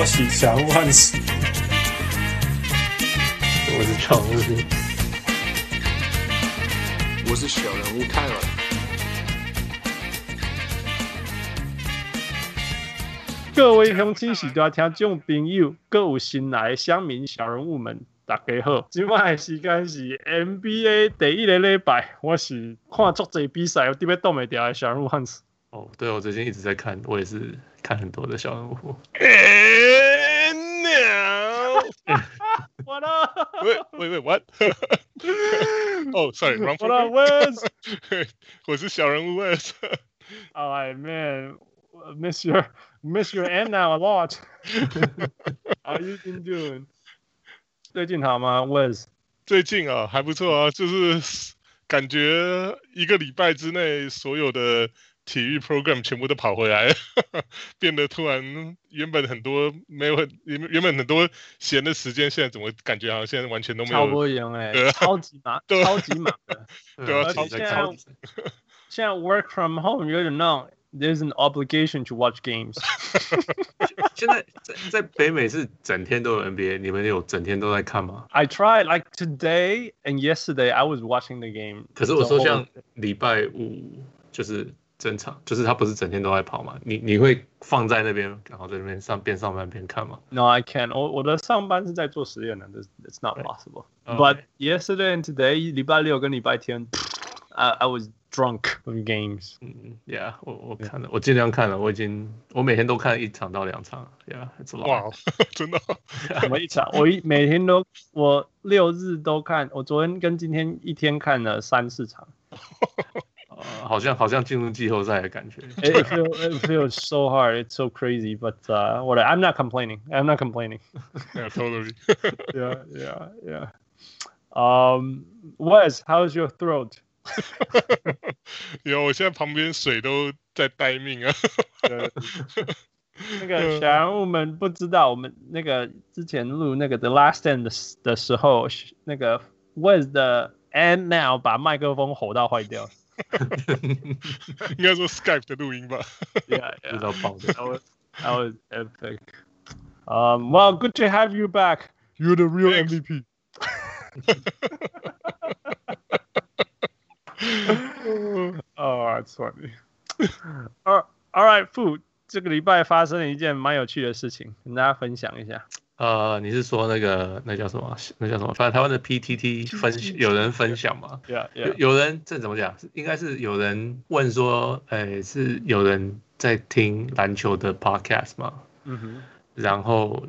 我是小人物汉斯，我是小人物，我是小人物泰尔。各位乡亲时代听众朋友，各有新来的乡民小人物们，大家好！今晚的时间是 NBA 第一个礼拜，我是看足侪比赛，我特别挡袂掉的小人物汉斯。哦，对，我最近一直在看，我也是看很多的小人物。And now, What up? wait, wait, wait, what? oh, sorry, wrong. What up, Wes? 我是小人物 Wes。All right, man. Miss your, miss your and now a lot. How you been doing? 最近好吗，Wes？最近啊，还不错啊，就是感觉一个礼拜之内，所有的体育 program 全部都跑回来了，变得突然原本很多没有很原原本很多闲的时间，现在怎么感觉好像现在完全都没有？超不一样哎、超级忙，超级忙的。对啊而且现在超级现在 work from home 有点那种 there's an obligation to watch games。现在在在北美是整天都有 NBA，你们有整天都在看吗？I tried like today and yesterday I was watching the game。可是我说像礼拜五就是正常，就是他不是整天都在跑嘛？你你会放在那边，然后在那边上边上班边看吗？No, I can't. 我我的上班是在做实验的，It's it's not possible. Okay. But yesterday and today，礼拜六跟礼拜天，I I was drunk from games。嗯，Yeah，我我看了，我尽量看了，我已经我每天都看一场到两场，Yeah，it's a lot。哇，真的哦，我一场，我一每天都，我六日都看。我昨天跟今天一天看了三四场。呃，好像好像进入季后赛的感觉。 It, it, feel, it feels so hard. It's so crazy. But uh, what? I'm not complaining. I'm not complaining. Yeah, totally。 yeah, yeah, yeah. Um, Wes, how's your throat? 有，我现在旁边水都在待命啊。那个小人物们不知道，我们那个之前录那个 The Last Stand 的的时候，那个 Wes 的 And Now 把麦克风吼到坏掉。 应该说 Skype 的录音吧。 Yeah, 不知 yeah. 道爆的 That was that was epic. Um, well, good to have you back. You're the real Thanks. MVP. oh, that's funny. all, all right, food. 这个礼拜发生了一件蛮有趣的事情，跟大家分享一下。 呃，你是说那个那叫什么？那叫什么？反正台湾的 PTT 分有人分享嘛？Yeah, 有 yeah. 有人这怎么讲？应该是有人问说，诶，是有人在听篮球的 podcast 吗？嗯哼。然后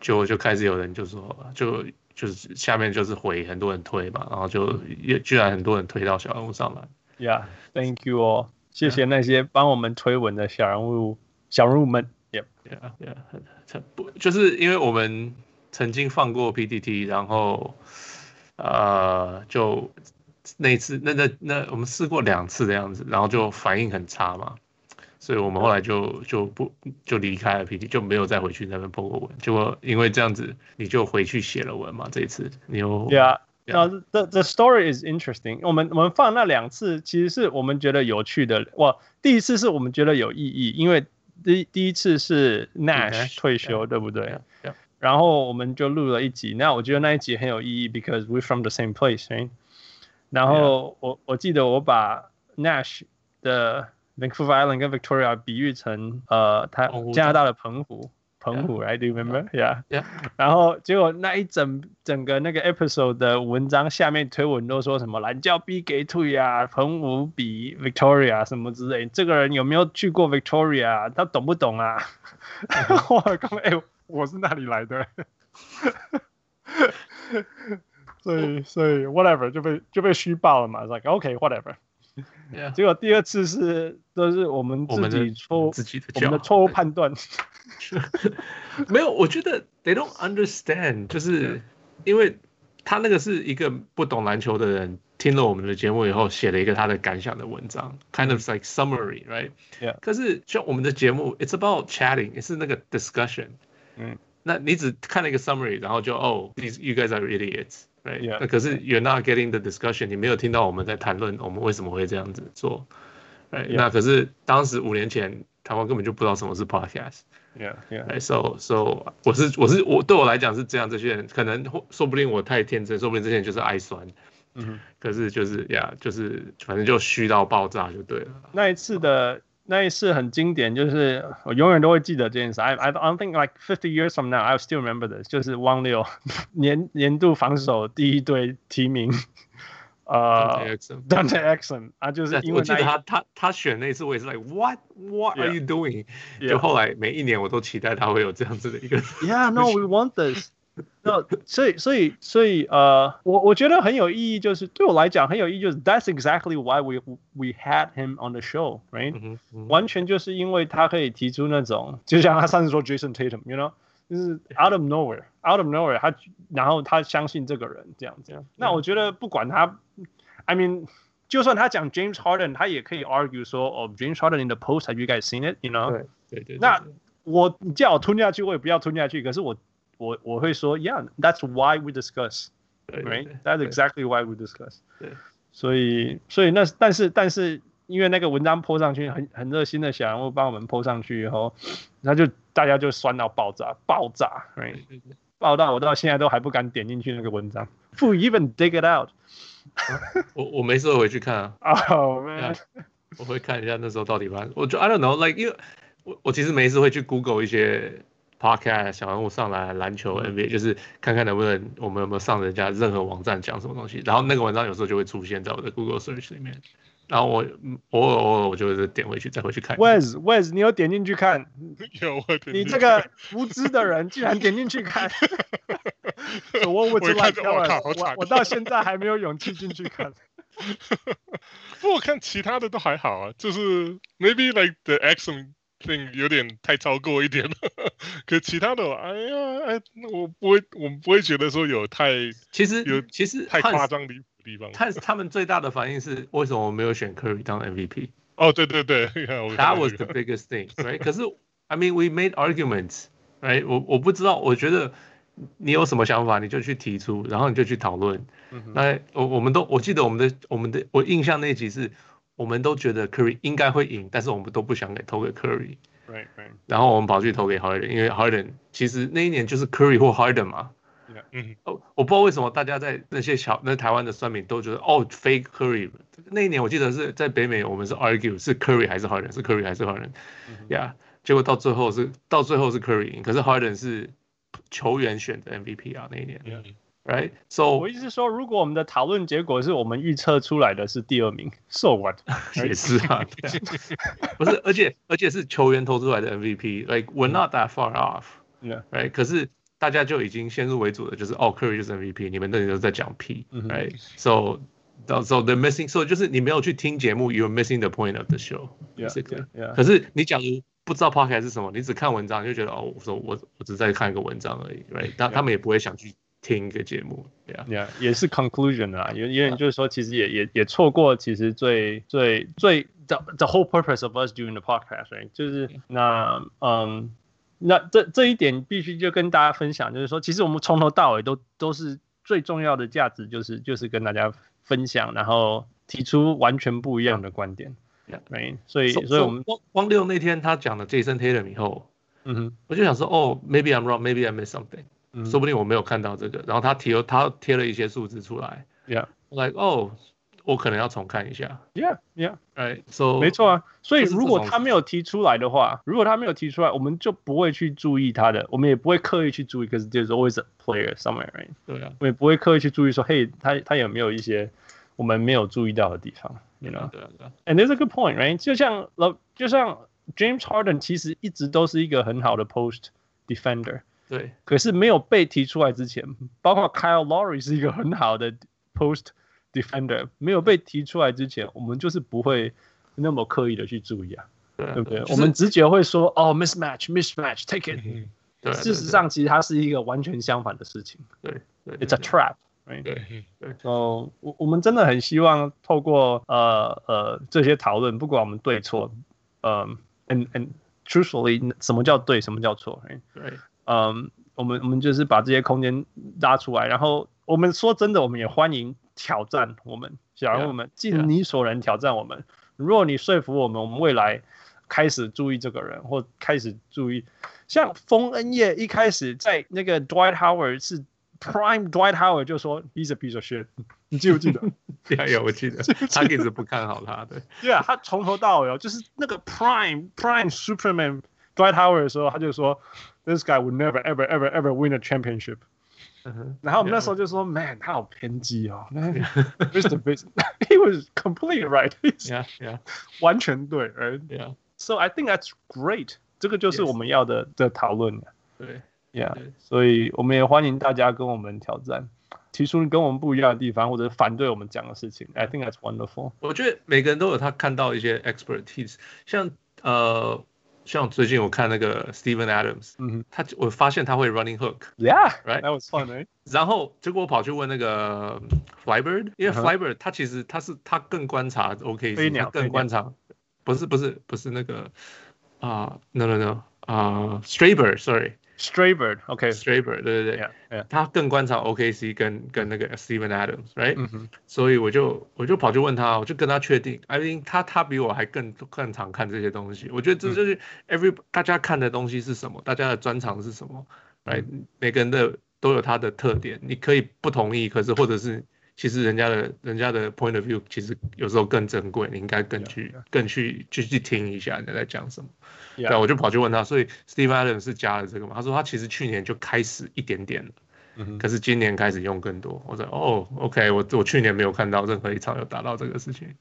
就就开始有人就说，就就是下面就是回很多人推嘛，然后就也居然很多人推到小人物上来。Yeah, thank you all. 谢谢那些帮我们推文的小人物、小人物们。Yep. Yeah, yeah，很很不就是因为我们曾经放过 PDT，然后呃，就那一次那那那我们试过两次的样子，然后就反应很差嘛，所以我们后来就就不就离开了 PDT，就没有再回去那边 po 过文。结果因为这样子，你就回去写了文嘛，这一次你又 Yeah. Yeah. No, the the story is interesting. 我们我们放那两次，其实是我们觉得有趣的。哇，第一次是我们觉得有意义，因为第第一次是 Nash 退休对不对.然后我们就录了一集。那我觉得那一集很有意义，because we're from the same place, right? 然后我我记得我把 Nash 的 Vancouver Island 跟 Victoria 比喻成呃，他加拿大的澎湖。澎湖，right? Do remember? Yeah. Yeah. 然后结果那一整整个那个 episode 的文章下面推文都说什么蓝教逼给退啊，澎湖比 Victoria 什么之类。这个人有没有去过 Victoria？他懂不懂啊？我刚哎，我是哪里来的，所以所以 whatever 就被就被虚报了嘛。Like OK whatever。Yeah. 结果第二次是都是我们自己错自己的我们的错误判断。没有，我觉得 they don't understand，就是因为他那个是一个不懂篮球的人听了我们的节目以后写了一个他的感想的文章，kind of like summary，right？Yeah. 可是像我们的节目，it's about chatting，也是那个 discussion。嗯，那你只看了一个 summary，然后就哦，these you guys are idiots。right？Yeah. 那可是 you're not getting the discussion，你没有听到我们在谈论我们为什么会这样子做，right？Yeah. 那可是当时五年前台湾根本就不知道什么是 yeah. Right, so, so 我是我是我对我来讲是这样，这些人可能说不定我太天真，说不定这些人就是爱酸。可是就是呀，就是反正就虚到爆炸就对了。那一次的那一次很经典，就是我永远都会记得这件事。I I don't think like fifty years from now I still remember this，就是汪六年年度防守第一队提名。呃，Dante Exum 啊，就是因为我记得他他他选那次，我也是 like what what are you doing？就后来每一年我都期待他会有这样子的一个。Yeah，no，we want this。那所以所以所以呃，我我觉得很有意义，就是对我来讲很有意义，就是 That's exactly why we we had him on the show，right？完全就是因为他可以提出那种，就像他上次说 Jason Tatum，you know。就是 out of nowhere，out of nowhere，他然后他相信这个人这样子。那我觉得不管他，I mean，就算他讲 James Harden，他也可以 argue 说，哦，James Harden in the post，have you guys seen it？You know？对对对。那我你叫我吞下去，我也不要吞下去。可是我 我我会说，Yeah，that's why we discuss，right？That's exactly why we discuss。对。所以所以那但是但是。因为那个文章 po 上去，很很热心的小人物帮我们 po 上去以后，然后就大家就酸到爆炸，爆炸，right? 爆到我到现在都还不敢点进去那个文章，Who even dig it out？我我没事回去看啊。Oh man，我会看一下那时候到底发生。我就 I don't know，like 因为我我其实没事会去 Google 一些 podcast 小人物上来篮球 NBA，就是看看能不能我们有没有上人家任何网站讲什么东西，然后那个文章有时候就会出现在我的 Google search 里面。然后我偶尔偶尔我就点回去再回去看。Wes Wes，你有点进去看？有，我点进去。你这个无知的人竟然点进去看！So would you like？我 我到现在还没有勇气进去看。不过我看其他的都还好啊，就是 maybe like the 有点太超过一点了。可其他的，哎呀，哎，我不会，我不会觉得说有太，其实有，其实太夸张的。地方他们最大的反应是为什么我没有选 Curry 当 MVP？哦，对对对，That was the biggest thing，right？可是，I mean we made arguments，right？我我不知道，我觉得你有什么想法，你就去提出，然后你就去讨论。那我我们都我记得我们的我们的我印象那一集是，我们都觉得 Curry 应该会赢，但是我们都不想给投给 right。然后我们跑去投给 Harden，因为 Harden 其实那一年就是 Curry 或 Harden 嘛。嗯，哦，我不知道为什么大家在那些小那台湾的酸民都觉得哦，fake Curry。那一年我记得是在北美，我们是 argue 是 Curry 还是 Harden，是 Curry 还是 Harden，呀，结果到最后是到最后是 Curry 赢，可是 Harden 是球员选的 MVP 啊，那一年，right？So 我意思是说，如果我们的讨论结果是我们预测出来的是第二名，So what？也是啊，不是，而且而且是球员投出来的 MVP，like we're not that far off，right？可是。大家就已经先入为主的，就是哦，Curry 就是 MVP，你们那里都在讲屁，right？So，到时候 the missing，so 就是你没有去听节目，you're missing the point of the show，basically。可是你假如不知道 podcast 是什么，你只看文章，你就觉得哦，我说我我只在看一个文章而已，right？但他们也不会想去听一个节目，yeah，也是 conclusion 啊，有有点就是说，其实也也也错过，其实最最最 the the whole purpose of us doing the podcast，right？就是那嗯。那这这一点必须就跟大家分享，就是说，其实我们从头到尾都都是最重要的价值，就是就是跟大家分享，然后提出完全不一样的观点。对，所以所以我们光光六那天他讲了 Jason Taylor 以后，嗯哼，我就想说，哦，maybe I'm wrong，maybe I missed something，说不定我没有看到这个。然后他提了他贴了一些数字出来，Yeah，like 哦。我可能要重看一下。Yeah, yeah, right. So 没错啊。所以如果他没有提出来的话，如果他没有提出来，我们就不会去注意他的，我们也不会刻意去注意。可是 there's always a player somewhere, right? 对啊。我也不会刻意去注意说，嘿，他他有没有一些我们没有注意到的地方？You know? 对啊，对啊。And there's a good point, right? 就像老，就像 James Harden 其实一直都是一个很好的 post defender。对。可是没有被提出来之前，包括 Kyle Lowry 是一个很好的 post。Defender 没有被提出来之前，我们就是不会那么刻意的去注意啊，对不对？我们直觉会说哦，mismatch，mismatch，take it。对，事实上其实它是一个完全相反的事情。对，It's a trap。对对。哦，我我们真的很希望透过呃呃这些讨论，不管我们对错，嗯，and and truthfully，什么叫对，什么叫错？对，嗯，我们我们就是把这些空间拉出来，然后我们说真的，我们也欢迎。挑战我们，小人物们尽你所能挑战我们。如果你说服我们，我们未来开始注意这个人，或开始注意，像丰恩业一开始在那个 Dwight Howard 是 Prime Dwight Howard 就说 He's a piece of shit，你记不记得？有有，我 记得，他一直不看好他的。对啊，他从头到尾哦，就是那个 Prime Prime Superman Dwight Howard 的时候，他就说 This guy would never ever ever ever win a championship。然后我们那时候就说，Man，他好偏激哦。Mr. He was completely right. Yeah, yeah，完全对，right? Yeah. So I think that's great. 这个就是我们要的的讨论。对，Yeah。所以我们也欢迎大家跟我们挑战，提出跟我们不一样的地方，或者反对我们讲的事情。I think that's wonderful。我觉得每个人都有他看到一些 expertise，像呃。 像最近我看那个 Steven Adams，嗯哼，他我发现他会 running hook，Yeah，right，that was fun，Right 然后结果我跑去问那个 Flybird，因为 Flybird 他其实他是他更观察 OK，飞鸟更观察，不是不是不是那个啊，no no no，啊，Straber，sorry。Straybird，OK，Straybird，对对对，他更观察 OKC 跟跟那个 Steven Adams，right？所以我就我就跑去问他，我就跟他确定，I think 他他比我还更更常看这些东西。我觉得这就是 every 大家看的东西是什么，大家的专长是什么，right？每个人的都有他的特点，你可以不同意，可是或者是其实人家的人家的 point of view 其实有时候更珍贵，你应该更去更去去去听一下人家在讲什么。对，yeah. 我就跑去问他，所以 Steve Adams 是加了这个吗？他说他其实去年就开始一点点了，嗯、哼可是今年开始用更多。我说哦，OK，我我去年没有看到任何一场有达到这个事情。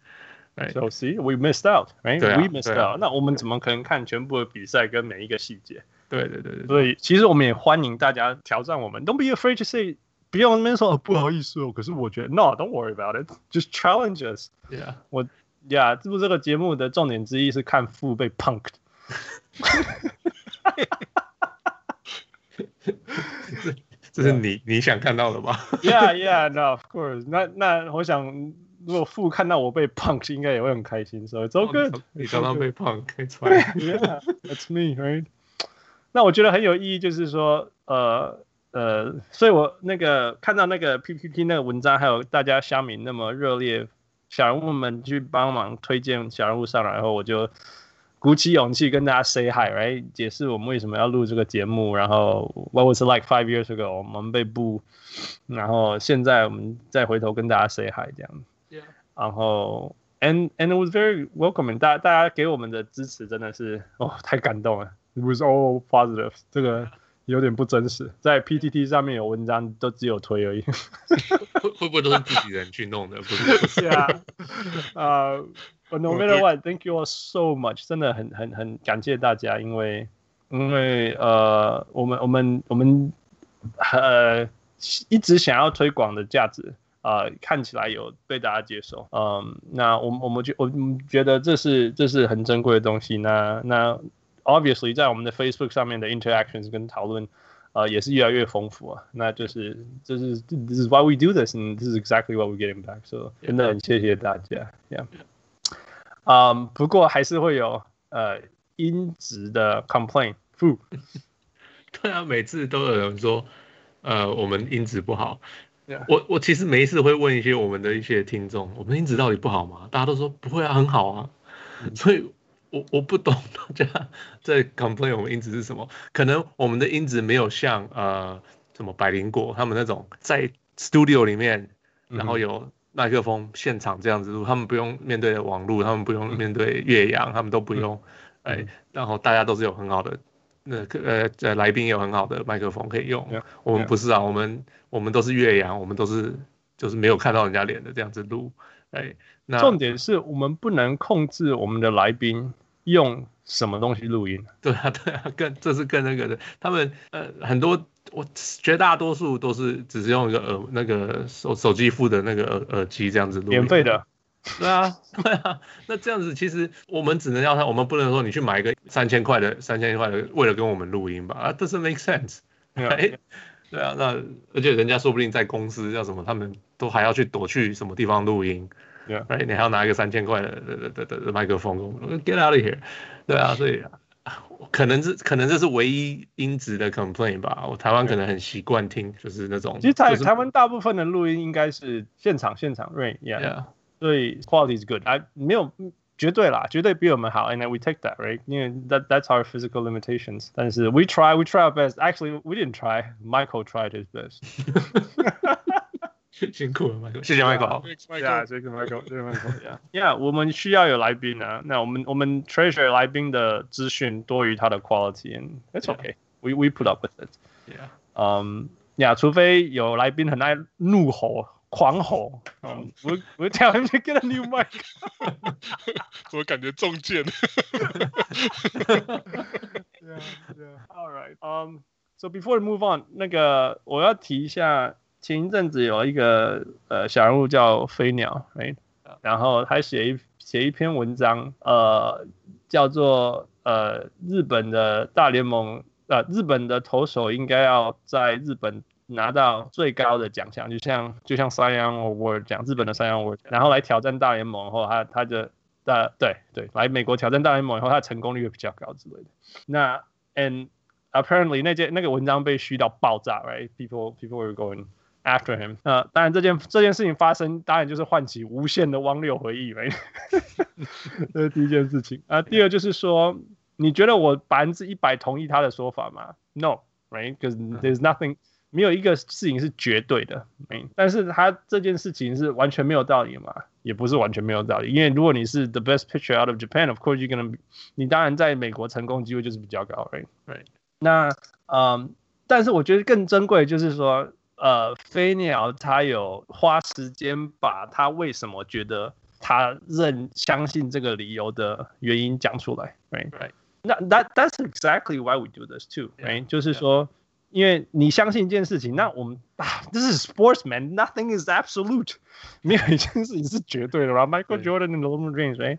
So see, we missed out, right? We missed out. 那我们怎么可能看全部的比赛跟每一个细节？对对对对。所以其实我们也欢迎大家挑战我们。Don't be afraid to say，不要那边说不好意思哦。可是我觉得，No，don't worry about it. Just challenge us. Yeah，我呀，这不这个节目的重点之一是看富被 punked。这是你你想看到的吗？Yeah, yeah, no, of course. 那那我想，如果父看到我被 punk，应该也会很开心。So it's all good. 你刚刚被 punk，可以出来。Yeah, that's me, right? 那我觉得很有意义，就是说，呃呃，所以我那个看到那个 PPT 那个文章，还有大家乡民那么热烈，小人物们去帮忙推荐小人物上来，然后我就。鼓起勇气跟大家 say hi，right？解释我们为什么要录这个节目，然后 What was it like five years ago？我们被 boo，然后现在我们再回头跟大家 say hi 这样。Yeah. 然后 and and it was very welcoming，大家大家给我们的支持真的是哦太感动了。It was all positive，这个有点不真实，在 PTT 上面有文章都只有推而已。会会不会都是自己人去弄的？不是，不是啊，啊。But no matter what, thank you all so much，真的很很很感谢大家，因为因为呃，我们我们我们呃一直想要推广的价值啊、呃，看起来有被大家接受，嗯，那我们我们觉我们觉得这是这是很珍贵的东西，那那 obviously 在我们的 Facebook 上面的 interactions 跟讨论呃也是越来越丰富啊，那就是这是 this is why we do this and this is exactly what we're getting back，所、so, 以真的很谢谢大家，yeah。 嗯，um, 不过还是会有呃音质的 complaint。对啊，每次都有人说，呃，我们音质不好。我我其实每一次会问一些我们的一些听众，我们音质到底不好吗？大家都说不会啊，很好啊。所以我我不懂大家在 complain 我们音质是什么？可能我们的音质没有像呃什么百灵果他们那种在 studio 里面，然后有。麦克风现场这样子录，他们不用面对网络，他们不用面对越洋，他们都不用，哎、嗯，然后大家都是有很好的，那个呃呃来宾有很好的麦克风可以用。Yeah, 我们不是啊.我们我们都是越洋，我们都是就是没有看到人家脸的这样子录，哎，那重点是我们不能控制我们的来宾用什么东西录音。对啊，对啊，更这是更那个的，他们呃很多。我绝大多数都是只是用一个耳那个手手机附的那个耳耳机这样子录，免费的，对啊，对啊，那这样子其实我们只能要他，我们不能说你去买一个三千块的三千块的，为了跟我们录音吧，啊，这是 make sense，哎.对啊，那而且人家说不定在公司叫什么，他们都还要去躲去什么地方录音，对啊 Yeah.，你还要拿一个三千块的的的的的麦克风，get out of here，对啊，所以。可能是可能这是唯一音质的 complaint 吧。我台湾可能很习惯听，就是那种。其实台台湾大部分的录音应该是现场现场，right？Yeah，所以 quality is good。啊，没有， 绝对啦，绝对比我们好。And then we take that, right? 因为 that that's our physical limitations. 但是 we try, we try our best. Actually, we didn't try. Michael tried his best. 辛苦了，Michael。谢谢 Michael。Yeah，谢谢 Michael。谢谢 Michael。Yeah, yeah，我们需要有来宾啊。那我们我们 treasure 来宾的资讯多于他的 quality，and that's okay. We we put up with it. Yeah. 嗯，呀，除非有来宾很爱怒吼。狂吼！嗯，我我 tell him to get a new mic。怎么感觉中箭？Yeah, yeah. All right. Um, so before we move on，那个我要提一下，前一阵子有一个呃小人物叫飞鸟，right？然后他写一写一篇文章，呃，叫做呃日本的大联盟，呃日本的投手应该要在日本。拿到最高的奖项，就像就像 Cy Young Award 讲日本的 Cy Young Award，然后来挑战大联盟后，他他的大对对来美国挑战大联盟以后，他的成功率会比较高之类的。那 and apparently 那件那个文章被虚到爆炸，right？People people were going after him。呃当然这件这件事情发生，当然就是唤起无限的汪六回忆，right？这是第一件事情啊。第二就是说，你觉得我百分之一百同意他的说法吗？No，right？Because there's nothing。没有一个事情是绝对的，没。但是他这件事情是完全没有道理嘛？也不是完全没有道理，因为如果你是 the best pitcher out of Japan，of course you're gonna，你当然在美国成功机会就是比较高，right？right？。那嗯，但是我觉得更珍贵就是说，呃，飞鸟他有花时间把他为什么觉得他认相信这个理由的原因讲出来，right？Right。那 that that's exactly why we do this too，right？就是说。因为你相信一件事情，那我们啊，这是 sportsman，nothing is absolute，没有一件事情是绝对的。然后 Michael Jordan and LeBron James，哎，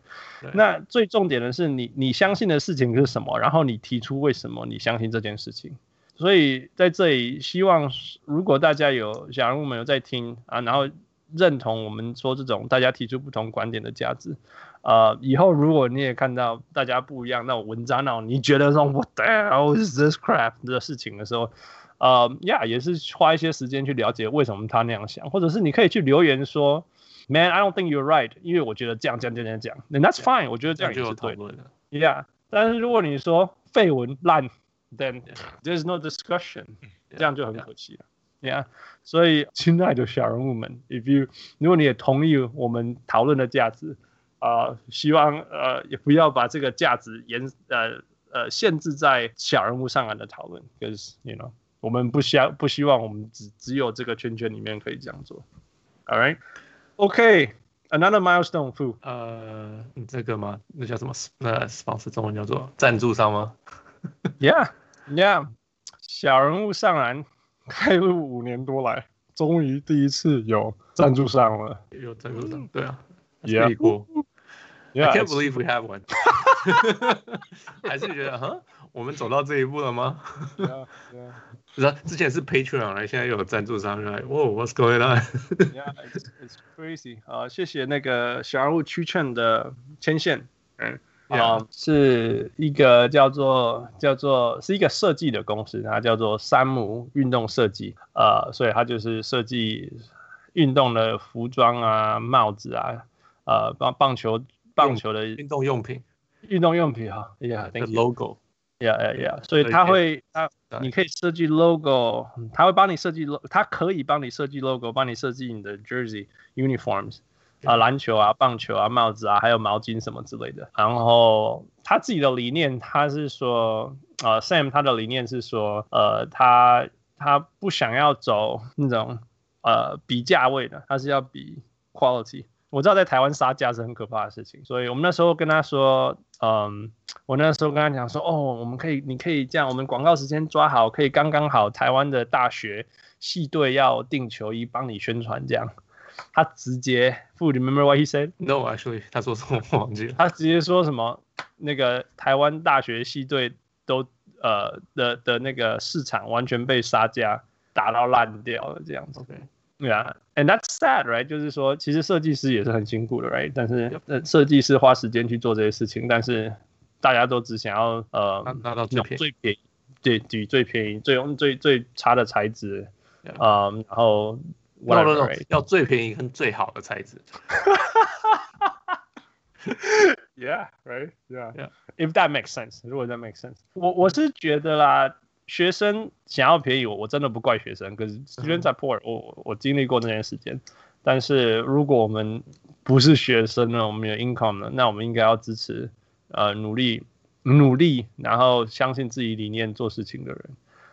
那最重点的是你你相信的事情是什么，然后你提出为什么你相信这件事情。所以在这里，希望如果大家有，假如我们有在听啊，然后认同我们说这种大家提出不同观点的价值。呃，以后如果你也看到大家不一样那种文章，那种你觉得说 What the hell is this crap 的事情的时候，呃，呀，也是花一些时间去了解为什么他那样想，或者是你可以去留言说，Man，I don't think you're right，因为我觉得这样这样这样这样，Then that's fine，我觉得这样也是对的。Yeah，但是如果你说废文烂，Then there's no discussion，这样就很可惜了。Yeah，所以亲爱的小人物们，If you，如果你也同意我们讨论的价值。啊、呃，希望呃也不要把这个价值延呃呃限制在小人物上来的讨论，because you know 我们不希不希望我们只只有这个圈圈里面可以这样做。All right，OK，another、okay, milestone fu。呃，这个吗？那叫什么？呃，sponsor 中文叫做赞助商吗？Yeah，Yeah，小人物上篮 开路五年多来，终于第一次有赞助商了。有赞助商，对啊，Yeah。Yeah, I can't believe we have one。还是觉得，哈，我们走到这一步了吗？对啊，对啊。不是，之前是 Patreon 来，现在又有赞助商来，哇，What's going on？Yeah, it's it's crazy。啊，谢谢那个小人物曲券的牵线，嗯，啊，是一个叫做叫做是一个设计的公司，它叫做山姆运动设计，呃，所以它就是设计运动的服装啊、帽子啊，呃，棒棒球。棒球的运动用品，运动用品哈，Yeah，the logo，Yeah，Yeah，Yeah，yeah, yeah. 所以他会，他你可以设计 logo，他会帮你设计 logo，他可以帮你设计 logo，帮你设计你的 jersey uniforms，啊，篮球啊，棒球啊，帽子啊，还有毛巾什么之类的。然后他自己的理念，他是说，呃，Sam 他的理念是说，呃，他他不想要走那种呃比价位的，他是要比 quality。我知道在台湾杀价是很可怕的事情，所以我们那时候跟他说，嗯，我那时候跟他讲说，哦，我们可以，你可以这样，我们广告时间抓好，可以刚刚好，台湾的大学系队要订球衣帮你宣传这样，他直接 you remember what he said? No, actually，他说什么我忘记了。他直接说什么，那个台湾大学系队都呃的的那个市场完全被杀价打到烂掉了这样子。Okay. 对啊，and that's sad, right？就是说，其实设计师也是很辛苦的，right？但是设计师花时间去做这些事情，但是大家都只想要呃拿到最便宜，对，举最便宜、最用最最差的材质，啊、嗯，然后 whatever, right? 要最便宜跟最好的材质。Yeah, right. Yeah, Yeah. If that makes sense，如果 that makes sense，我我是觉得啦，学生想要便宜我，我真的不怪学生。可是 students are poor，我我经历过那段时间。但是如果我们不是学生呢，我们有 income 呢，那我们应该要支持呃努力努力，然后相信自己理念做事情的人。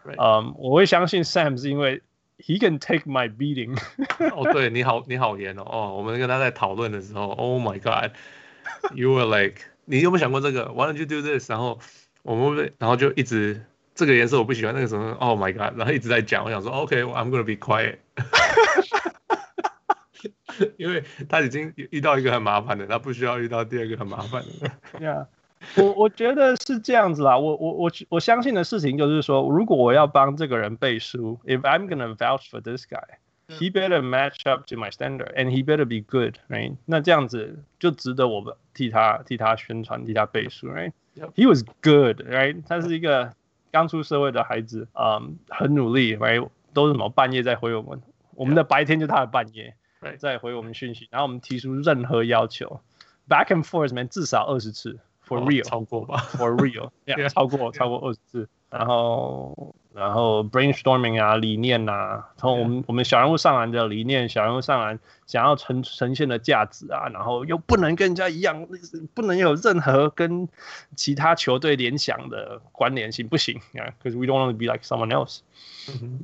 Right. 嗯，我会相信 Sam 是因为 he can take my beating。哦，对你好，你好严哦。哦，我们跟他在讨论的时候，Oh my God，you were like，你有没有想过这个？Why don't you do this？然后我们，然后就一直这个颜色我不喜欢，那个什么，Oh my God，然后一直在讲。我想说，OK，I'm gonna be quiet。因为他已经遇到一个很麻烦的，他不需要遇到第二个很麻烦的。Yeah，我我觉得是这样子啦。我我我我相信的事情就是说，如果我要帮这个人背书，if I'm gonna vouch for this guy，he better match up to my standard and he better be good，right？那这样子就值得我们替他替他宣传，替他背书，right？He was good，right？他是一个刚出社会的孩子，嗯，很努力，right？都是什么半夜在回我们，我们的白天就是他的半夜。Right. 再回我们讯息，然后我们提出任何要求，back and forth man 至少二十次，for real，、哦、超过吧，for yeah. 超过超过二十次，然后然后 brainstorming 啊，理念啊，从我们.我们小人物上篮的理念，小人物上篮想要呈呈现的价值啊，然后又不能跟人家一样，不能有任何跟其他球队联想的关联性，不行啊，because we don't want to be like someone else。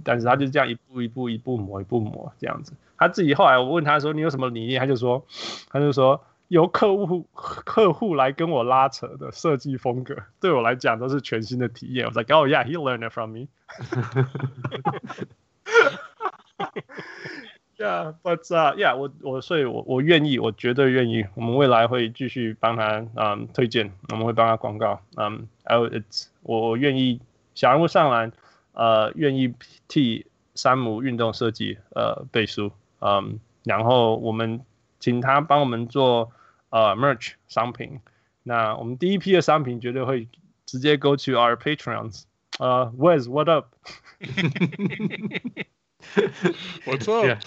但是他就这样一步一步一步磨一步磨这样子。他自己后来我问他说：“你有什么理念？”他就说：“他就说由客户客户来跟我拉扯的设计风格，对我来讲都是全新的体验。”我说：“Oh yeah, he learned it from me.” Yeah, but yeah，我我所以我我愿意，我绝对愿意。我们未来会继续帮他嗯推荐，我们会帮他广告。嗯，还有 it's 我我愿意小人物上篮，呃，愿意替山姆运动设计呃背书。嗯，然后我们请他帮我们做呃 merch 商品。那我们第一批的商品绝对会直接 go to our patrons。呃，Wes what up？ What's up? Yeah.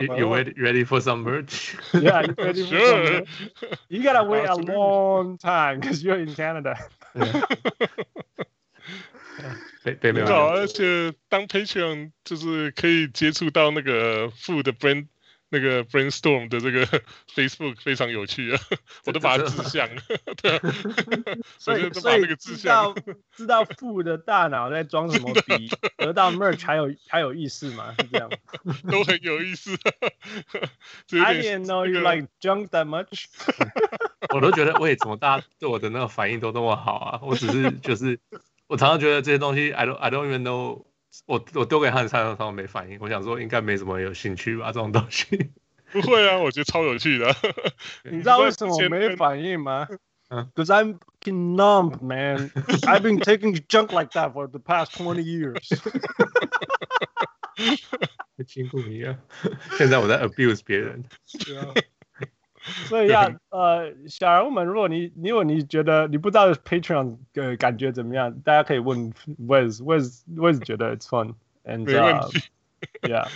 You, you ready, ready for some merch? Yeah, you ready for some Sure. merch? You gotta wait a Absolutely. long time because you're in Canada. 北北美很好，而且当 Patreon 就是可以接触到那个 Food 的 brand 那个 brainstorm 的这个 Facebook 非常有趣啊，我都把它志向了，对啊，所以我就都把那个志知道向，知道富的大脑在装什么逼，得到 merch 还有还有意思吗？是这样。都很有意思。I didn't know you like junk that much 我都觉得为什么大家对我的那个反应都那么好啊？我只是就是我常常觉得这些东西 I don't I don't even know。我我丢给汉三，他们没反应。我想说应该没什么有兴趣吧，这种东西。不会啊，我觉得超有趣的。你知道为什么我没反应吗嗯？Because I'm fucking numb, man. I've been taking junk like that for the past twenty years. 辛苦你了。现在我在 abuse 别人。所以要呃，小人物们，如果你如果你觉得你不知道 Patreon 的感觉怎么样，大家可以问 Wes Wes Wes 觉得 it's fun and 没问题。yeah，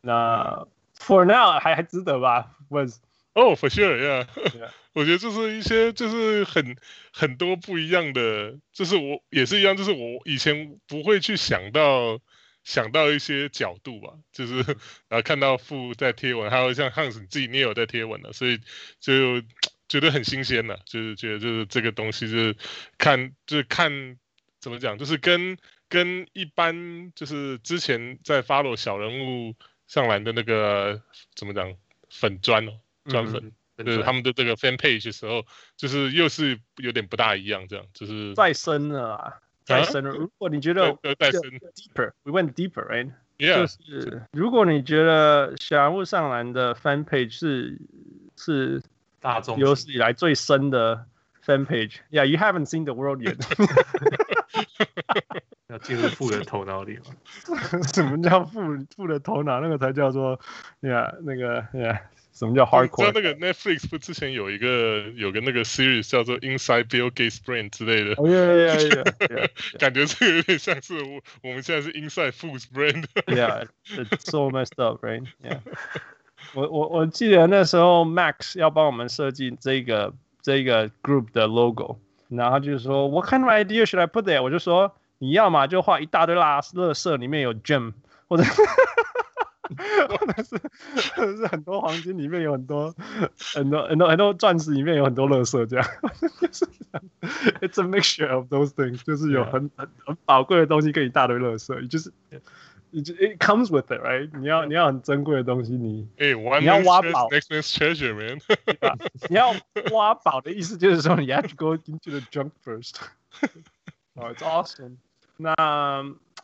那 for now 还还值得吧？Wes 哦、oh,，for sure，yeah。Yeah. 我觉得就是一些就是很很多不一样的，就是我也是一样，就是我以前不会去想到想到一些角度吧，就是然后看到富在贴文，还有像 Hans 你自己你也有在贴文了，所以就觉得很新鲜了，就是觉得就是这个东西就是看就是看怎么讲，就是跟跟一般就是之前在 follow 小人物上来的那个怎么讲粉砖哦砖粉。嗯就是他们的这个 fan page 的时候，就是又是有点不大一样，这样就是再深了啊，再深了。如果你觉得再深 deeper，we went deeper，right？Yeah，就是如果你觉得小人物上篮的 fan page 是是大众有史以来最深的 fan page，Yeah，you haven't seen the world yet。要进入富人头脑里吗？什么叫富富的头脑？那个才叫做，Yeah，那个 Yeah。什么叫 hardcore？知道那个 Netflix 不之前有一个有个那个 series 叫做 Inside Bill Gates Brain 之类的。哦耶耶耶！感觉这个有点像是我我们现在是 Inside Food's Brain。Yeah，it's so messed up，right？Yeah。我我我记得那时候 Max 要帮我们设计这个这个 group 的 logo，然后他就说 What kind of idea should I put there？我就说你要嘛就画一大堆垃垃圾，里面有 gem，或者是是很多黄金里面有很多很多很多很多钻石里面有很多垃圾，这样就是 It's a mixture of those things，就是有很很很宝贵的东西跟一大堆垃圾，就是 it comes with it right？你要你要很珍贵的东西，你哎，你要挖宝，next man's treasure man，你要挖宝的意思就是说你 have to go into the junk first。哦，It's awesome。那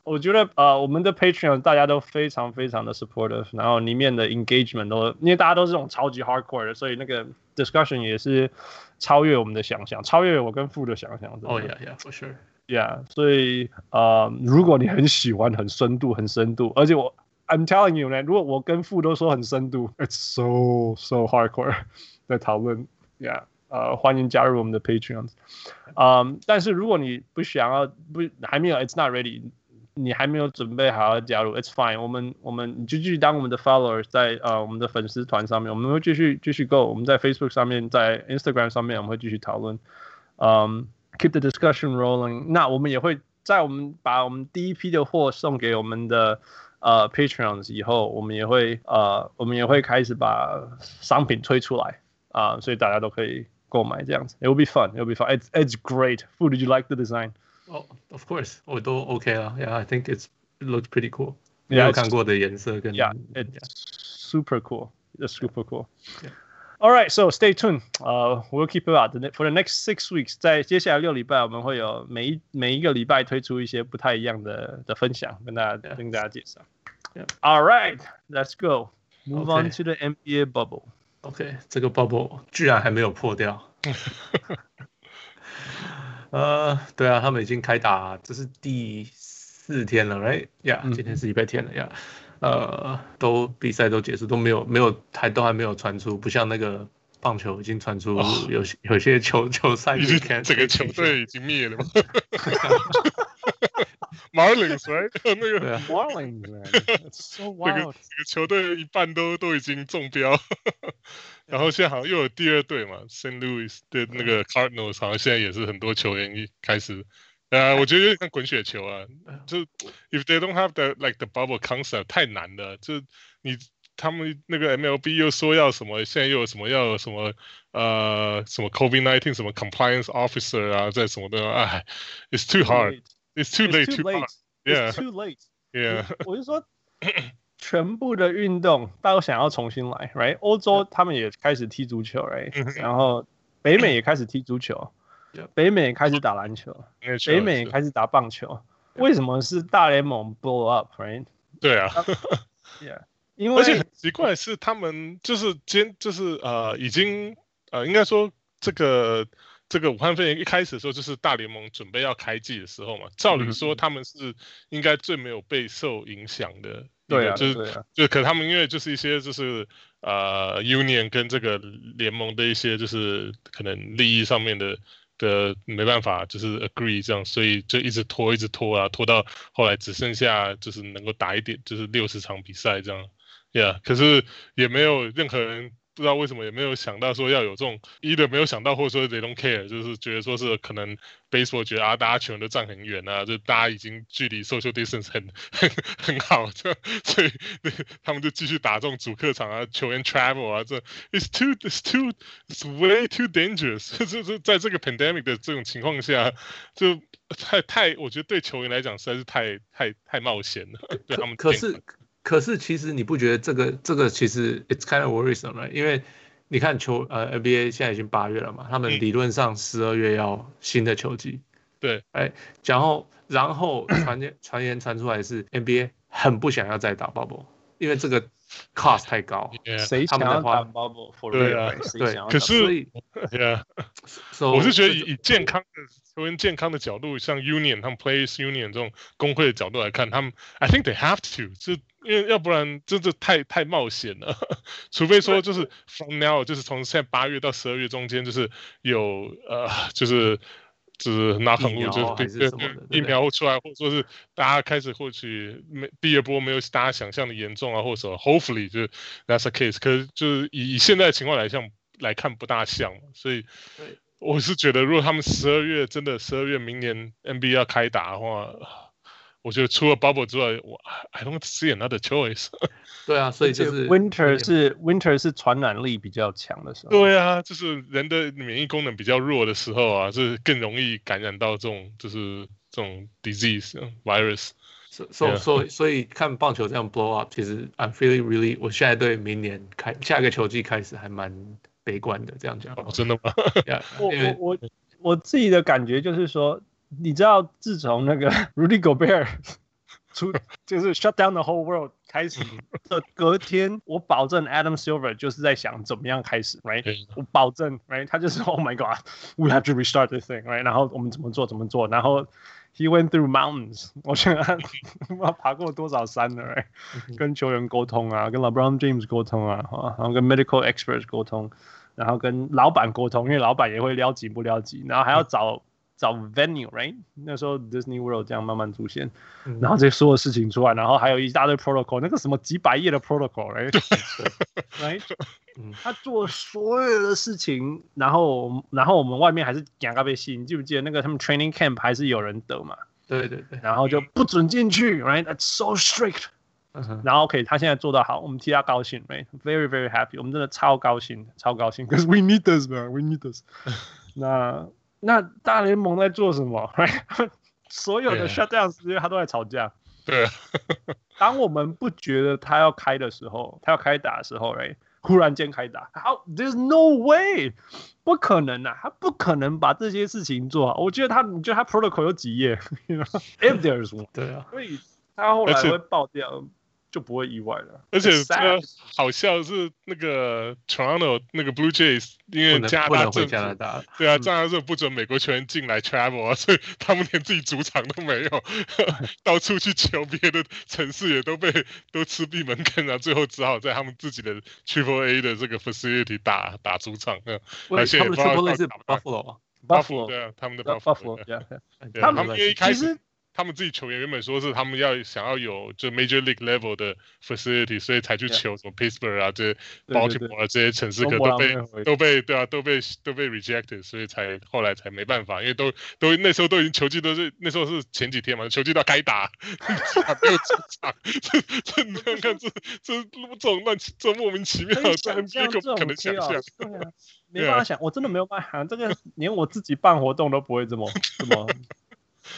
我觉得呃，我们的 Patreon 大家都非常非常的 supportive，然后里面的 engagement 都，因为大家都是这种超级 hardcore 的，所以那个 discussion 也是超越我们的想象，超越我跟富的想象。哦，yeah yeah，for sure，yeah。所以呃，如果你很喜欢很深度、很深度，而且我 I'm telling you 呢，如果我跟富都说很深度，it's so so hardcore 在讨论，yeah。呃，欢迎加入我们的 Patreon。嗯，但是如果你不想要，不还没有，It's not ready。 你还没有准备好要加入，It's fine 我。我们我们你就继续当我们的 followers，在呃我们的粉丝团上面，我们会继续继续 go。我们在 Facebook 上面，在 Instagram 上面，我们会继续讨论。嗯，keep the discussion rolling。那我们也会在我们把我们第一批的货送给我们的呃 Patreons 以后，我们也会呃我们也会开始把商品推出来啊，呃，所以大家都可以购买这样子。It will be fun. It will be fun. It's it's great. Fu, did you like the design? Oh, of course，我都 OK 啊。Yeah, I think it's it looks pretty cool. Yeah, 没有看过的颜色跟 Yeah, it's super cool. It's super cool. Yeah. All right, so stay tuned. Uh, we'll keep it out for the next six weeks. 在接下来六礼拜，我们会有每一每一个礼拜推出一些不太一样的的分享，跟大家跟大家介绍。Yeah. All right, let's go. Move Okay. on to the NBA bubble. OK，这个 bubble 居然还没有破掉。 呃，对啊，他们已经开打，这是第四天了，right？呀、yeah, 今天是礼拜天了呀。Yeah, 呃，都比赛都结束，都没有没有还都还没有传出，不像那个棒球已经传出有、哦、有些球球赛已经整个球队已经灭了吗 ？Marlins right？那个 Marlins，so wild，这个球队一半都都已经中标。然后现在好像又有第二队嘛，St. Louis 的那个 Cardinals 好像现在也是很多球员一开始，呃，我觉得有点像滚雪球啊，就 If they don't have the like the bubble concept 太难了，就你他们那个 MLB 又说要什么，现在又有什么要有什么呃什么 COVID-19 什么 compliance officer 啊，在什么的，哎，It's too hard，It's too late，too late，yeah，too late，yeah，我就说。全部的运动都想要重新来，right？欧洲他们也开始踢足球，right？然后北美也开始踢足球，北美也开始打篮球，北美也开始打棒球。为什么是大联盟 blow up，right？对啊，yeah，因为而且很奇怪是他们就是今就是呃已经呃应该说这个这个武汉肺炎一开始的时候就是大联盟准备要开季的时候嘛，照理说他们是应该最没有被受影响的。对啊，就是对啊，就可他们因为就是一些就是呃 union 跟这个联盟的一些就是可能利益上面的的没办法就是 agree 这样，所以就一直拖一直拖啊，拖到后来只剩下就是能够打一点就是六十场比赛这样，yeah，可是也没有任何人。不知道为什么也没有想到说要有这种，either 没有想到，或者说 they don't care，就是觉得说是可能 baseball 觉得啊，大家球员都站很远啊，就大家已经距离 social distance 很 很很好，就所以他们就继续打这种主客场啊，球员 travel 啊，这 it's too it's too it's way too dangerous，就是在这个 pandemic 的这种情况下，就太太我觉得对球员来讲实在是太太太冒险了，对他们可是。可是其实你不觉得这个这个其实 it's kind of worrisome right？因为你看球呃 NBA 现在已经八月了嘛，他们理论上十二月要新的球季，对，哎，然后然后传言传言传出来是 NBA 很不想要再打 bubble，因为这个 cost 太高，谁想要打 bubble？对啊，对，可是对啊，我是觉得以以健康的球员健康的角度，像 union 他们 players union 这种工会的角度来看，他们 I think they have to 就。因为要不然真的太太冒险了，除非说就是 from now 就是从现在八月到十二月中间就是有呃就是就是拿很多就是疫苗出来，或者说是大家开始获取没第二波没有大家想象的严重啊，或者说 hopefully 就是 that's the case，可是就是以以现在的情况来像来看不大像，所以我是觉得，如果他们十二月真的十二月明年 NBA 要开打的话，我觉得除了 Bubble 之外，我 I don't see another choice。对啊，所以就是 Winter 是 Winter 是传染力比较强的时候。对啊，就是人的免疫功能比较弱的时候啊，是更容易感染到这种就是这种 disease virus。所所所以所以看棒球这样 blow up，其实 I'm feeling really，我现在对明年开下一个球季开始还蛮悲观的。这样讲，哦，真的吗？Yeah, 我我我我自己的感觉就是说，你知道，自从那个 Rudy Gobert 出就是 shut down the whole world 开始的隔天，我保证 Adam Silver 就是在想怎么样开始，right？我保证，right？他就是 Oh my God，we have to restart this thing，right？然后我们怎么做怎么做，然后。He went through mountains，我想他不知道爬过多少山了，right? 跟球员沟通啊，跟 LeBron James 沟通啊，然后跟 medical experts 沟通，然后跟老板沟通，因为老板也会撩急不撩急，然后还要找找 venue，right？那时候 Disney World 这样慢慢出现，然后这些所有事情出来，然后还有一大堆 protocol，那个什么几百页的 protocol，right？right？他做所有的事情，然后，然后我们外面还是两个被吸引，记不记得那个他们 training camp 还是有人得嘛？对对对，然后就不准进去，right？That's so strict。然后 OK，他现在做得好，我们替他高兴，right？Very very happy，我们真的超高兴，超高兴，because we need this man，we need this。那那大联盟在做什么？right？所有的 shutdown 时间他都在吵架。对。当我们不觉得他要开的时候，他要开打的时候，right？忽然间开打，好，There's no way，不可能啊，他不可能把这些事情做好。我觉得他，你觉得他 protocol 有几页？If there's one，对啊，所以他后来会爆掉。就不会意外了。而且这个好笑是那个 Toronto 那个 Blue Jays，因为加拿大政府，对啊，加拿大政府不准美国球员进来 travel 啊，所以 他们连自己主场都没有，到处去求别的城市也都被都吃闭门羹，然后最后只好在他们自己的 Triple A 的这个 facility 打打主场。而且他们 Triple A 是 Buffalo，Buffalo 对啊，他们的 Buffalo，他们因为一开始。他们自己球员原本说是他们要想要有就 Major League level 的 facility，所以才去求什么 Pittsburgh 啊，这些 Baltimore 啊这些城市，可都被都被对啊都被都被 rejected，所以才后来才没办法，因为都都那时候都已经球季都是那时候是前几天嘛，球季都要开打，没有出场，这这你看看这这这种乱这莫名其妙的 NBA 不可能想象，对啊，没办法想，我真的没有办法，这个连我自己办活动都不会这么这么。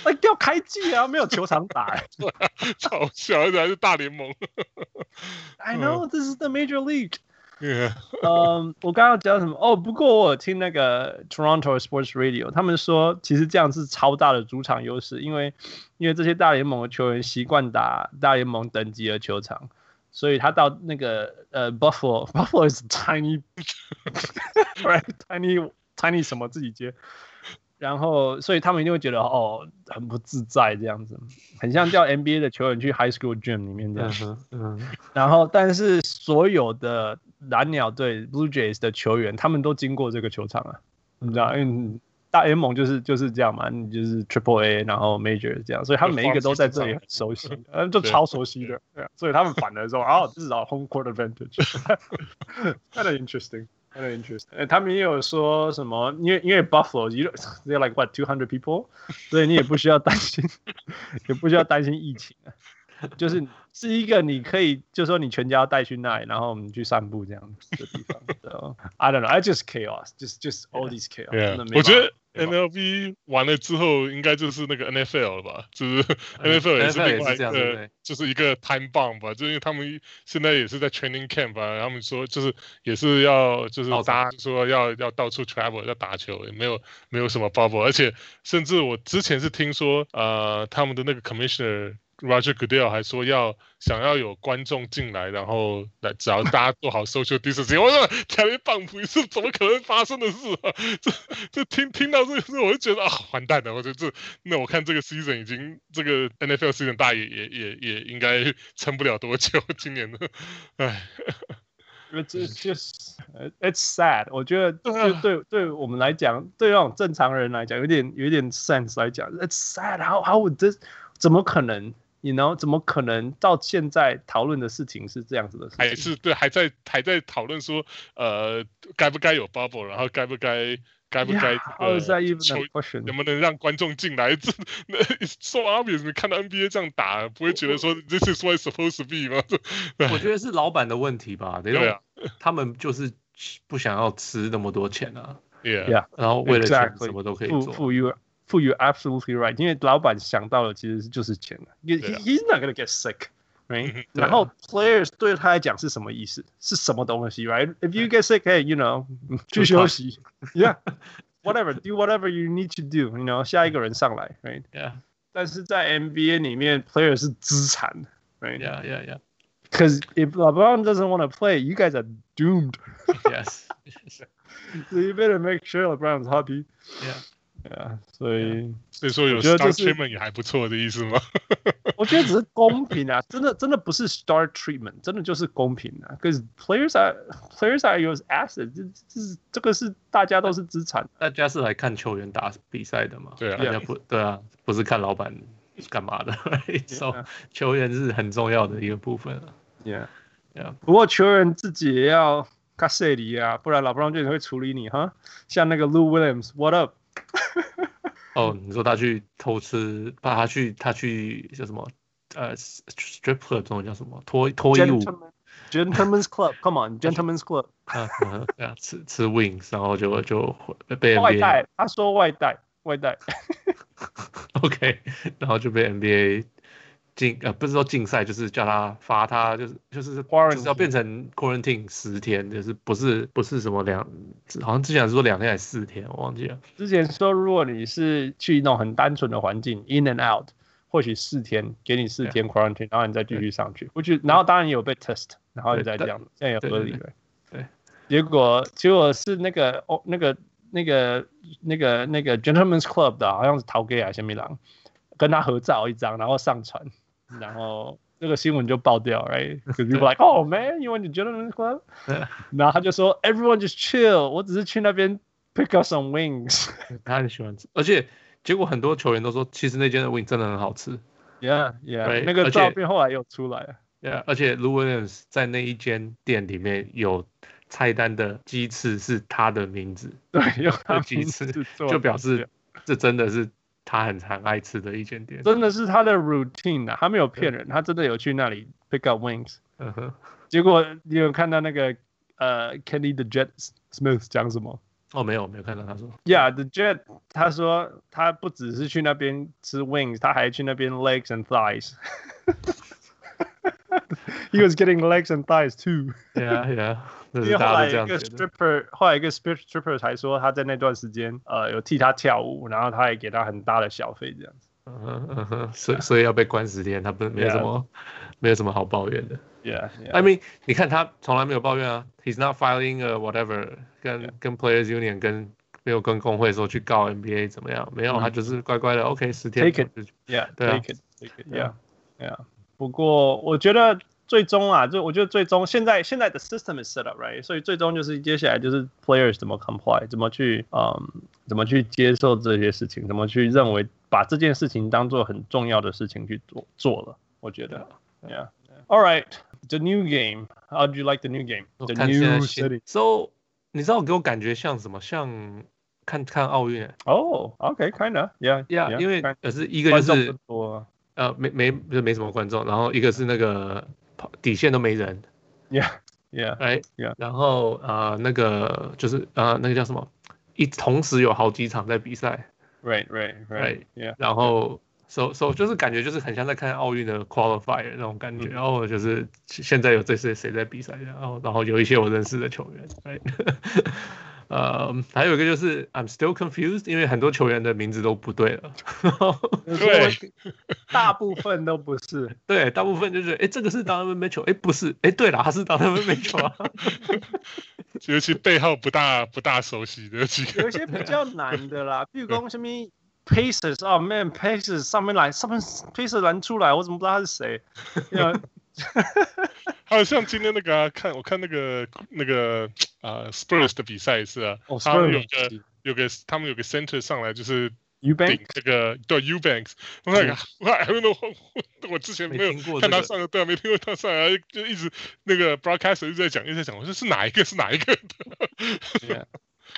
哎，要开季啊！没有球场打，超小，而且还是大联盟。I know this is the major league。嗯，我刚刚讲什么？哦，不过我有听那个 Toronto Sports Radio，他们说其实这样是超大的主场优势，因为因为这些大联盟的球员习惯打大联盟等级的球场，所以他到那个呃 Buffalo，Buffalo is tiny，right？tiny tiny 什么自己接。然后，所以他们一定会觉得哦，很不自在这样子，很像叫 NBA 的球员去 High School Gym 里面这样。嗯。然后，但是所有的蓝鸟队 Blue Jays 的球员，他们都经过这个球场啊，你知道，因为大联盟就是就是这样嘛，你就是 Triple A，然后 Major 这样，所以他们每一个都在这里很熟悉，嗯，就超熟悉的。对啊。所以他们反的时候，哦，至少 Home Court Advantage，kind of interesting。很 interesting，他们也有说什么？因为因为 Buffalo，you they're like what two hundred people，所以你也不需要担心，也不需要担心疫情啊。就是是一个你可以，就说你全家带去那里，然后我们去散步这样的地方。So, I don't know，I just chaos，just just all these chaos。Yeah, 我觉得 MLB 完了之后，应该就是那个 NFL 了吧？就是 NFL 也是另外一个，就是一个 time bomb 吧。就因为他们现在也是在 training camp 啊，他们说就是也是要就是大家说要要到处 travel 要打球，也没有没有什么 bubble，而且甚至我之前是听说，呃，他们的那个 commissioner。Roger Goodell 还说要想要有观众进来，然后来只要大家做好 social distancing。我说台湾棒不是怎么可能发生的事啊？这这听听到这个事，我就觉得啊，完蛋了！我觉得这那我看这个 season 已经这个 NFL season 大也也也也应该撑不了多久。今年的，哎，这就是 it's sad。我觉得就对对，对我们来讲，对那种正常人来讲，有点有点 sense 来讲，it's sad。How how would this 怎么可能？，you know，怎么可能到现在讨论的事情是这样子的事情？还是对，还在还在讨论说，呃，该不该有 bubble，然后该不该该不该能不能让观众进来？这那 it's so obvious，你看到 NBA 这样打，不会觉得说 this is what it's supposed to be 吗？我觉得是老板的问题吧，对啊，他们就是不想要吃那么多钱啊，yeah，然后为了钱什么都可以做。富裕 absolutely right，因为老板想到的其实就是钱了。He he's not gonna get sick，right？然后 players 对他来讲是什么意思？是什么东西，right？If you get sick，hey，you know，去休息，yeah，whatever，do whatever you need to do，you know，下一个人上来，right？Yeah。但是在 NBA 里面，player 是资产，right？Yeah，yeah，yeah。Because if LeBron doesn't want to play，you guys are doomed。Yes。So you better make sure LeBron's happy。Yeah。 对啊，所以所以说有 star treatment 也还不错的意思吗？我觉得只是公平啊，真的真的不是 star treatment，真的就是公平啊。Because players are players are your assets，这这是这个是大家都是资产，大家是来看球员打比赛的嘛？对啊，大家不对啊，不是看老板干嘛的。所以球员是很重要的一个部分啊。Yeah，yeah。不过球员自己也要卡塞里啊，不然老布朗就会处理你哈。像那个 Lou Williams，What up？哦，你说他去偷吃，怕他去他去叫什么？呃，strip club 这种叫什么？脱脱衣舞？Gentleman's Club，Come on，Gentleman's Club。嗯嗯，对啊，吃吃 wings，然后就就被 NBA, 外带，他说外带外带。OK，然后就被 NBA。禁呃不是说禁赛，就是叫他罚他，就是就是就是要变成 quarantine 十天，就是不是不是什么两，好像之前是说两天还是四天，我忘记了。之前说如果你是去那种很单纯的环境，in and out，或许四天，给你四天 quarantine，然后你再继续上去。我觉得，然后当然也有被 test，然后你再这样，这样也合理了。对，结果结果是那个哦那个那个那个那个 gentlemen's club 的，好像是陶给啊什么狼，跟他合照一张，然后上传。然后那个新闻就爆掉，right？Because people like, oh man, you went to Gentlemen's Club？然后他就说，everyone just chill，我只是去那边 pick up some wings。他很喜欢吃，而且结果很多球员都说，其实那间的 wing 真的很好吃。Yeah, yeah，那个照片后来又出来了。Yeah，而且 Lou Williams 在那一间店里面有菜单的鸡翅是他的名字，对，有他鸡翅，就表示这真的是。他很常爱吃的一间店，真的是他的 routine 啊，他没有骗人，他真的有去那里 pick up wings。嗯哼，结果你有看到那个呃 Kenny the Jet Smith 讲什么？哦，没有，没有看到他说。Yeah，the Jet，他说他不只是去那边吃 wings，他还去那边 legs and thighs。 He was getting legs and thighs too. Yeah, yeah. 因为后来一个 stripper，后来一个 stripper 才说他在那段时间，呃，有替他跳舞，然后他也给他很大的小费这样子。嗯哼嗯哼，所以所以要被关十天，他不没有什么.没有什么好抱怨的。Yeah, yeah. I mean，你看他从来没有抱怨啊，He's not filing a whatever，跟.跟 Players Union 跟没有跟工会说去告 NBA 怎么样，没有，mm -hmm. 他就是乖乖的 OK 十天。Take it，yeah，对啊，take it，take it，yeah，yeah。不过我觉得。最终啊，就我觉得最终现在现在的 system is set up right，所以最终就是接下来就是 players 怎么 comply，怎么去嗯，怎么去接受这些事情，怎么去认为把这件事情当做很重要的事情去做做了。我觉得，yeah。All right，the new game，how do you like the new game？The new city。So，你知道给我感觉像什么？像看看奥运。哦，OK，kinda，yeah，yeah，因为可是一个就是呃，没没就没什么观众，然后一个是那个。底线都没人，Yeah，Yeah，哎，Yeah，然后啊、呃，那个就是啊、呃，那个叫什么？一同时有好几场在比赛，Right，Right，Right，Yeah，然后，So So 就是感觉就是很像在看奥运的 Qualifier 那种感觉，嗯、然后就是现在有这些谁在比赛，然后然后有一些我认识的球员，Right。呃，还有一个就是 I'm still confused，因为很多球员的名字都不对了。对，大部分都不是。对，大部分就是，哎，这个是 Donovan Mitchell，哎，不是，哎，对了，他是 Donovan Mitchell 啊。尤其背号不大不大熟悉的几个。有一些比较难的啦，比如说什么 Pacers，哦，Man，Pacers 上面来，上面 Pacers 拦出来，我怎么不知道他是谁？还有像今天那个、啊、看我看那个那个啊、呃、Spurs 的比赛是啊，哦、他们有个有个他们有个 center 上来就是 Eubank 这个对 Eubanks，我那个我 I don't know，我之前没有看他上的，对啊，没听过他上来，就一直那个 broadcaster 一直在讲，一直在讲，我说是哪一个是哪一个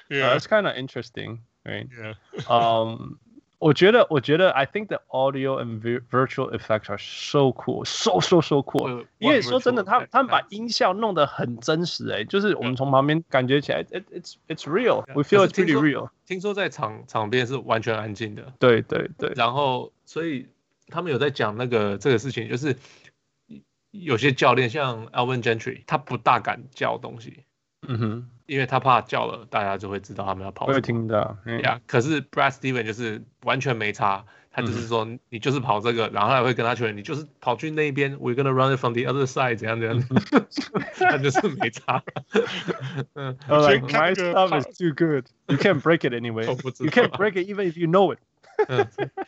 ？Yeah，yeah，it's kind of interesting，right？Um. 我觉得，我觉得，I think the audio and virtual effects are so cool, so so so cool。因为说真的，他他们把音效弄得很真实，哎，就是我们从旁边感觉起来，it it's it's real. We feel it's pretty real。听说在场场边是完全安静的，对对对。然后，所以他们有在讲那个这个事情，就是有些教练像 Alvin Gentry，他不大敢叫东西。嗯哼，因为他怕叫了，大家就会知道他们要跑。会听到，呀、yeah, 可是 Brad Stevens 就是完全没差，他就是说你就是跑这个，嗯、然后他会跟他球员，你就是跑去那边，We're gonna run it from the other side，怎样怎样，他就是没差。嗯，Like my stuff is too good, you can't break it anyway. You can't break it even if you know it.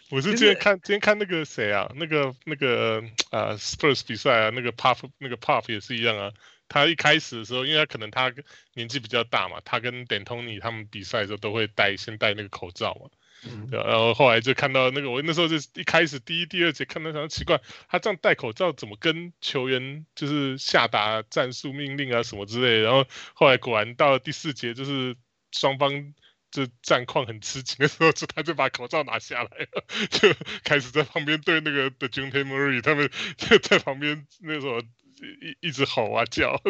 我是今天看今天看那个谁啊，那个那个呃 Spurs 比赛啊，那个 Pop 那个 Pop 也是一样啊。 他一开始的时候，因为他可能他年纪比较大嘛，他跟 D'Antoni 他们比赛的时候都会戴先戴那个口罩嘛，嗯、对，然后后来就看到那个我那时候就一开始第一、第二节看到想奇怪，他这样戴口罩怎么跟球员就是下达战术命令啊什么之类的，然后后来果然到了第四节，就是双方就战况很吃紧的时候，就他就把口罩拿下来了，就开始在旁边对那个 Dejounte Murray 他们就在旁边那时候。一一直吼啊叫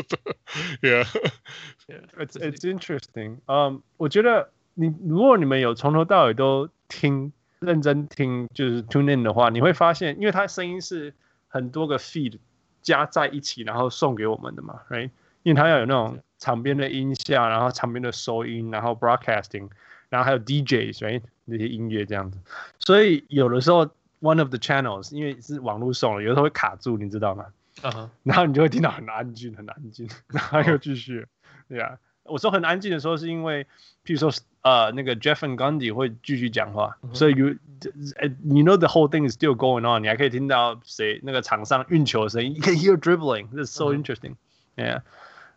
，Yeah，it's it's interesting。嗯，我觉得你如果你们有从头到尾都听认真听，就是 tune in 的话，你会发现，因为它声音是很多个 feed 加在一起，然后送给我们的嘛，right？因为它要有那种场边的音效，然后场边的收音，然后 broadcasting，然后还有 DJs，right？那些音乐这样子，所以有的时候 one of the channels 因为是网络送的，有的时候会卡住，你知道吗？Uh huh. 然后你就会听到很安静，很安静，然后又继续，对啊。我说很安静的时候，是因为，譬如说，呃，那个 Jeff Van Gundy 会继续讲话，所以 you you know the whole thing is still going on，你还可以听到谁那个场上运球的声音，you can hear dribbling，this is so interesting，yeah。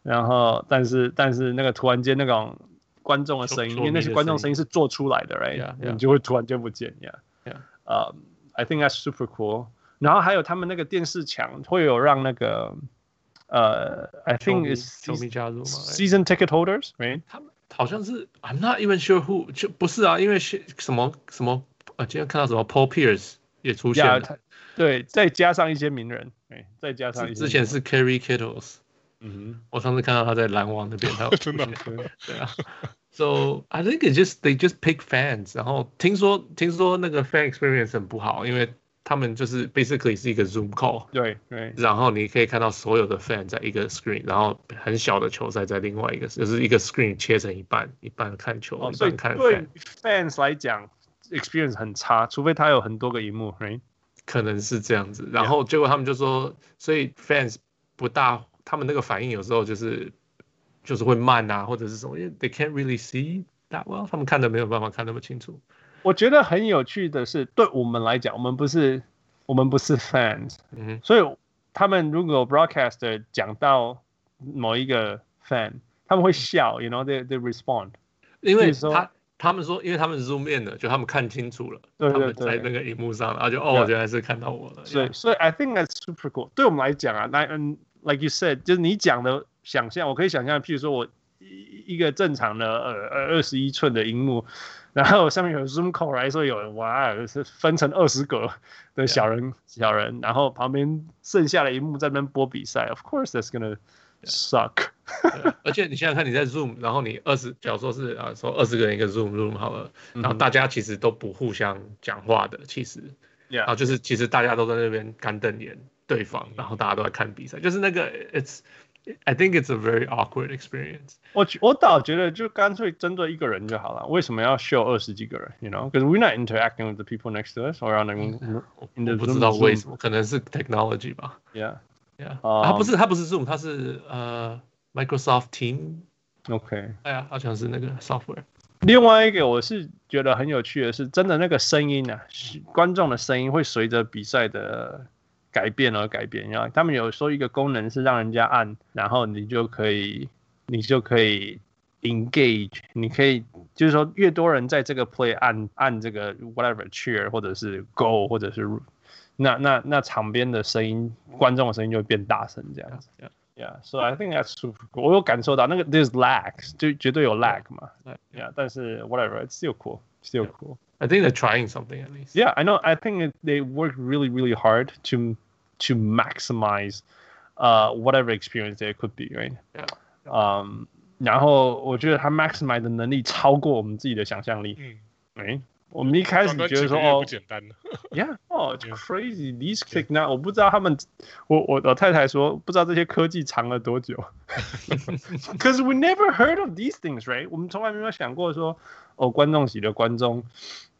然后，但是但是那个突然间那种观众的声音，因为那些观众声音是做出来的，right？你就会突然间不见，yeah，yeah。呃，I think that's super cool。然后还有他们那个电视墙会有让那个呃，I think is 球迷加入吗？Season ticket holders，right？他们好像是，I'm not even sure who，就不是啊，因为是什么什么呃，今天看到什么 Paul Pierce 也出现了，对，再加上一些名人，哎，再加上之前是 Kerry Kittles，嗯哼，我上次看到他在篮网那边，他真的对啊，So I think it just they just pick fans，然后听说听说那个 fan experience 很不好，因为。他们就是 basically 是一个 Zoom call，对对，然后你可以看到所有的 fan 在一个 screen，然后很小的球赛在另外一个，就是一个 screen 切成一半，一半看球，哦、一半看 fan。对 fans 来讲，experience 很差，除非他有很多个荧幕，right？可能是这样子。然后结果他们就说，所以 fans 不大，他们那个反应有时候就是就是会慢啊，或者是什么，因为 they can't really see that well，他们看的没有办法看那么清楚。我觉得很有趣的是，对我们来讲，我们不是我们不是 fans，嗯哼，所以他们如果 broadcaster 讲到某一个 fan，他们会笑，you know，they they respond，因为他他们说，因为他们 zoom in 了，就他们看清楚了，对对对，他们在那个荧幕上，然后就哦，原来是看到我了，所以所以 I think that's super cool。对我们来讲啊，那嗯，like you said，就是你讲的想象，我可以想象，譬如说我一一个正常的呃呃二十一寸的荧幕。然后上面有 Zoom call 来说有人哇，是分成二十个的小人.小人，然后旁边剩下的一幕在那边播比赛。Of course that's gonna suck。而且你想想看，你在 Zoom，然后你二十，假如说是啊，说二十个人一个 Zoom Zoom 好了，然后大家其实都不互相讲话的，其实.然后就是其实大家都在那边干瞪眼对方，然后大家都在看比赛，就是那个 It's。I think it's a very awkward experience. 我我倒觉得就干脆针对一个人就好了。为什么要 show 二十几个人？You know, because we're not interacting with the people next to us or on the. 我不知道为什么，可能是 technology 吧。Yeah, yeah. 它不是它不是 Zoom，它是呃 Microsoft Team。OK。哎呀，好像是那个 software。另外一个我是觉得很有趣的是，真的那个声音啊，观众的声音会随着比赛的。 改变而改变，然后他们有说一个功能是让人家按，然后你就可以，你就可以 engage，你可以就是说越多人在这个 play 按按这个 whatever cheer 或者是 go 或者是那那那场边的声音，观众的声音就会变大声这样子。Yeah. Yeah, so I think that's super cool. 我有感受到那个 there's lag，就绝对有 lag 嘛。Yeah，但是 whatever, it's still cool, still cool. I think they're trying something at least. Yeah, I know. I think it, they work really, really hard to to maximize uh whatever experience there could be, right? Yeah. Um, 然后我觉得他 maximize 的能力超过我们自己的想象力。嗯，哎。 我们一开始觉得说 哦，不简单，Yeah，哦，crazy these technology，我不知道他们，我我老太太说不知道这些科技藏了多久，Cause we never heard of these things，right？我们从来没有想过说哦，观众席的观众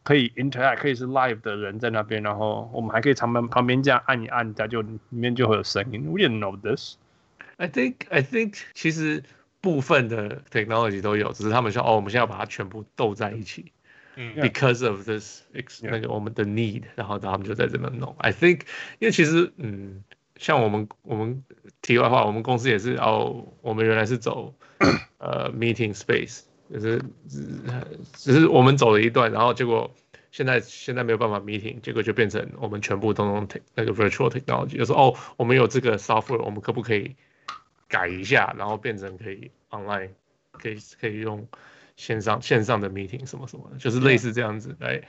可以 interact，可以是 live 的人在那边，然后我们还可以旁边旁边这样按一按，它就里面就会有声音。We didn't know this。I think I think 其实部分的 technology 都有，只是他们说哦，我们现在要把它全部斗在一起。Because of this，那个我们的 need，然后他们就在这边弄。I think，因为其实，嗯，像我们我们题外话，我们公司也是哦，我们原来是走 呃 meeting space，就是只是我们走了一段，然后结果现在现在没有办法 meeting，结果就变成我们全部都用那个 virtual technology，就说哦，我们有这个 software，我们可不可以改一下，然后变成可以 online，可以可以用。线上线上的 meeting 什么什么的，就是类似这样子来，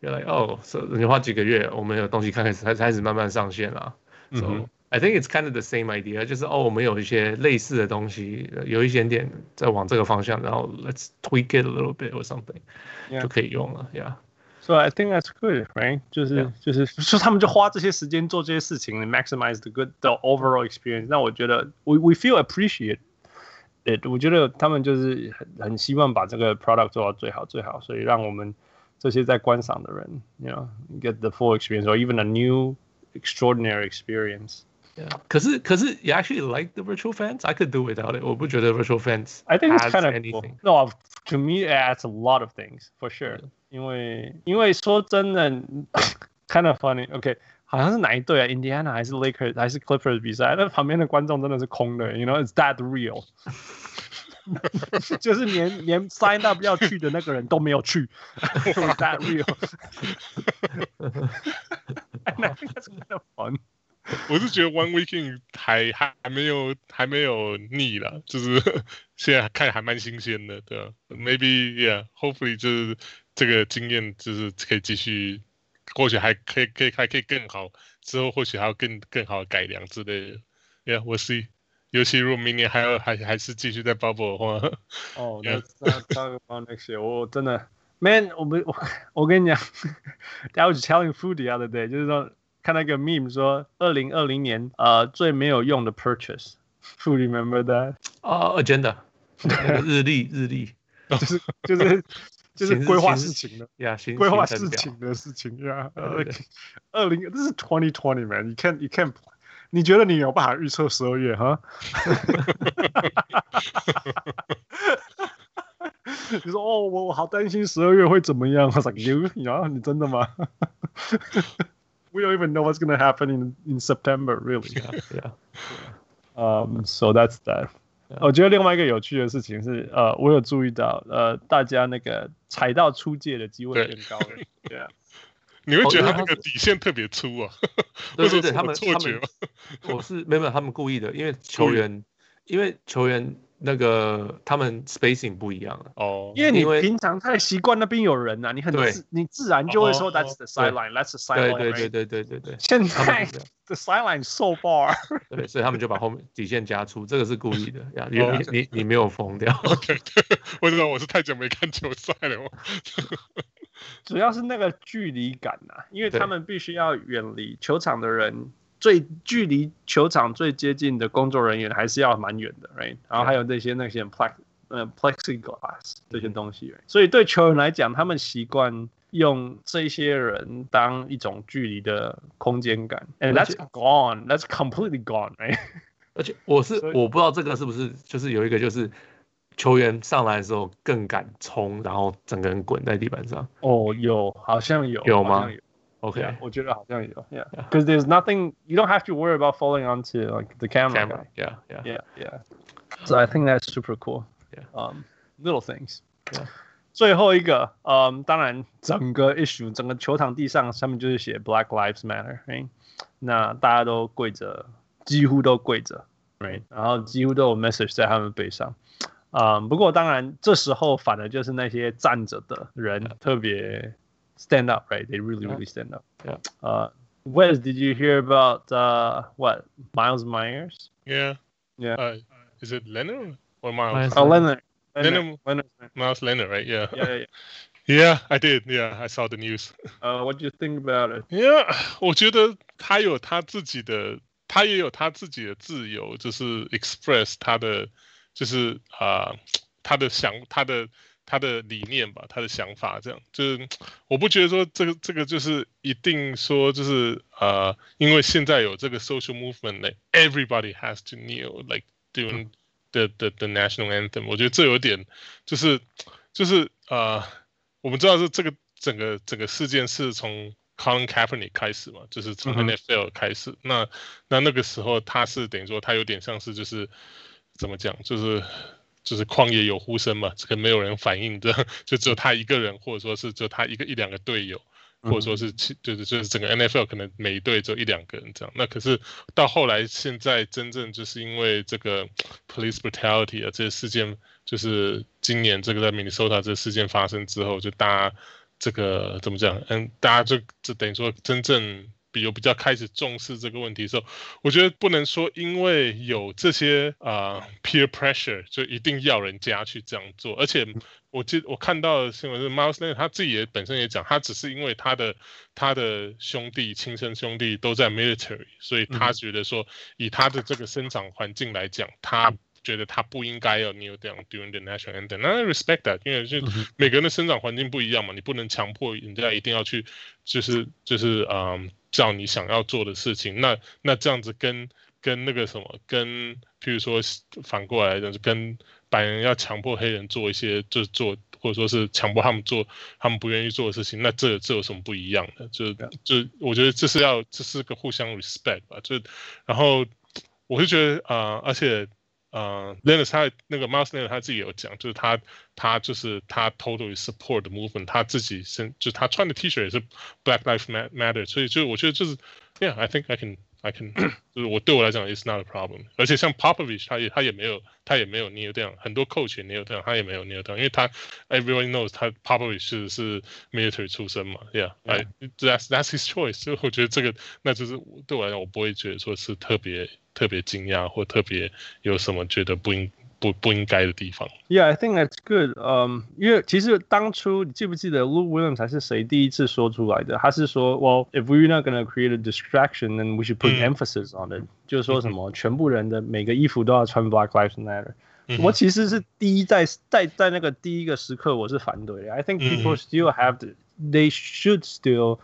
原来哦，你花几个月，我们有东西开始才开始慢慢上线了。So、嗯、I think it's kind of the same idea，就是哦，我们有一些类似的东西，有一点点在往这个方向，然后 let's tweak it a little bit or something，、yeah. 就可以用了，Yeah。So I think that's good, right？就是 yeah. 就是说他们就花这些时间做这些事情，maximize the good the overall experience。那我觉得 we we feel appreciate。 对，我觉得他们就是很很希望把这个 product 做到最好最好，所以让我们这些在观赏的人，you know, get the full experience or even a new extraordinary experience. Yeah. 可是可是，you actually like the virtual fans? I could do without it. 我不觉得 virtual fans. I think it's kind of anything. No, to me, it adds a lot of things for sure. 因为因为说真的，kind of funny. Okay. 好像是哪一队啊？Indiana 还是 Lakers 还是 Clippers 比赛？那旁边的观众真的是空的，You know, it's that real。就是连连 sign up 要去的那个人都没有去，It's that real。I think that's kind of fun。我是觉得 One Weekend 还还还没有还没有腻了，就是现在看还蛮新鲜的，对吧？Maybe yeah，hopefully 就是这个经验就是可以继续。 或许还可以，可以还可以更好，之后或许还要更更好的改良之类的。Yeah, we'll see。尤其如果明年还要还还是继续在 bubble 的话，哦，那那 talk about next year，我真的，man，我们我我跟你讲，I was telling food the other day，就是说看那个 meme 说二零二零年呃最没有用的 purchase，food remember that？哦、uh,，agenda，日历日历，就是就是。就是规划事情的呀，规划事情的事情呀。二零，这是 twenty twenty man，you can't you can't，你觉得你有办法预测十二月哈？你说哦，我我好担心十二月会怎么样？我说 you，然后你真的吗？We don't even know what's gonna happen in in September, really. Yeah. Um, so that's that. 我觉得另外一个有趣的事情是，呃，我有注意到，呃，大家那个踩到出界的机会变高了。对啊，你会觉得他那个底线特别粗啊？对 对对，他们错觉吗？我是没有没有，他们故意的，因为球员，因为球员。那个他们 spacing 不一样了哦，因为你平常太习惯那边有人呐、啊，你很自你自然就会说 that's the sideline，that's the sideline，对对对对对对。现在 the sideline so far，对，所以他们就把后面底线加粗，这个是故意的 呀，你你你没有疯掉。对，我知道我是太久没看球赛了吗？主要是那个距离感呐、啊，因为他们必须要远离球场的人。最距离球场最接近的工作人员还是要蛮远的，right？然后还有那些那些 plex 呃 plexiglass 这些东西，所以对球员来讲，他们习惯用这些人当一种距离的空间感，and that's gone，that's completely gone，right？而且我是我不知道这个是不是就是有一个就是球员上来的时候更敢冲，然后整个人滚在地板上。哦，有，好像有，有吗 ？Okay. Yeah, 我觉得好像有，Yeah, because there's nothing you don't have to worry about falling onto like the camera. camera. Yeah, yeah, yeah, yeah. So I think that's super cool. Yeah. Um, little things。Yeah. 最后一个，嗯，当然整个 issue 整个球场地上上面就是写 Black Lives Matter，哎，那大家都跪着，几乎都跪着，right? 然后几乎都有 message 在他们背上，啊、嗯，不过当然这时候反而就是那些站着的人特别 stand up，right？They really really stand up。Yeah. Uh, Wes, did you hear about uh, what Miles Myers? Yeah. Yeah. Uh, is it Leonard or Miles? Oh, Leonard. Leonard, Leonard. Miles Leonard, right? Yeah. Yeah, yeah, yeah. Yeah, I did. Yeah, I saw the news. Uh, what do you think about it? Yeah，我觉得他有他自己的，他也有他自己的自由，就是 express 他的，就是啊、呃，他的想，他的 他的理念吧，他的想法这样，就是我不觉得说这个这个就是一定说就是呃，因为现在有这个 social movement，like everybody has to kneel，like doing the the the national anthem，我觉得这有点就是就是呃。我们知道是这个整个整个事件是从 Colin Kaepernick 开始嘛，就是从 NFL 开始。嗯、那那那个时候他是等于说他有点像是就是怎么讲，就是就是旷野有呼声嘛，这个没有人反应的，就只有他一个人，或者说是只有他一个一两个队友，或者说是就是就是整个 NFL 可能每一队只有一两个人这样。那可是到后来现在真正就是因为这个 police brutality 啊这些事件。就是今年这个在 Minnesota 这个事件发生之后，就大家这个怎么讲？嗯，大家就就等于说真正比有比较开始重视这个问题的时候，我觉得不能说因为有这些啊、呃、peer pressure 就一定要人家去这样做。而且我记我看到的新闻是 Miles Leonard 他自己也本身也讲，他只是因为他的他的兄弟亲生兄弟都在 military，所以他觉得说以他的这个生长环境来讲，他。觉得他不应该要 kneel down during the national anthem，那 respect that，因为就每个人的生长环境不一样嘛，你不能强迫人家一定要去，就是就是嗯，叫你想要做的事情。那那这样子跟跟那个什么，跟譬如说反过来就是跟白人要强迫黑人做一些，就是做或者说是强迫他们做他们不愿意做的事情，那这这有什么不一样的？就就我觉得这是要这是个互相 respect 吧。就然后我是觉得啊、呃，而且。呃 Leonard 他那个 Miles Leonard 他自己有讲，就是他他就是他 totally support the movement，他自己身就是他穿的 T 恤也是 Black Lives Matter，所以就我觉得就是 Yeah，I think I can I can，就是我对我来讲 It's not a problem。而且像 Popovich 他也他也没有他也没有 kneel down，很多 coach 也 kneel down，他也没有 kneel down，因为他 Everyone knows 他 Popovich 是是 military 出身嘛，Yeah，I that's that's his choice。所以我觉得这个那就是对我来讲，我不会觉得说是特别。特别惊讶或特别有什么觉得不应不不应该的地方？Yeah, I think that's good. 嗯、um,，因为其实当初你记不记得 Lou Williams 才是谁第一次说出来的？他是说，Well, if we're not gonna create a distraction, then we should put emphasis on it、嗯。就是说什么，全部人的每个衣服都要穿 Black Lives Matter、嗯。我其实是第一在在在那个第一个时刻我是反对的。I think people still have to,、嗯、they should still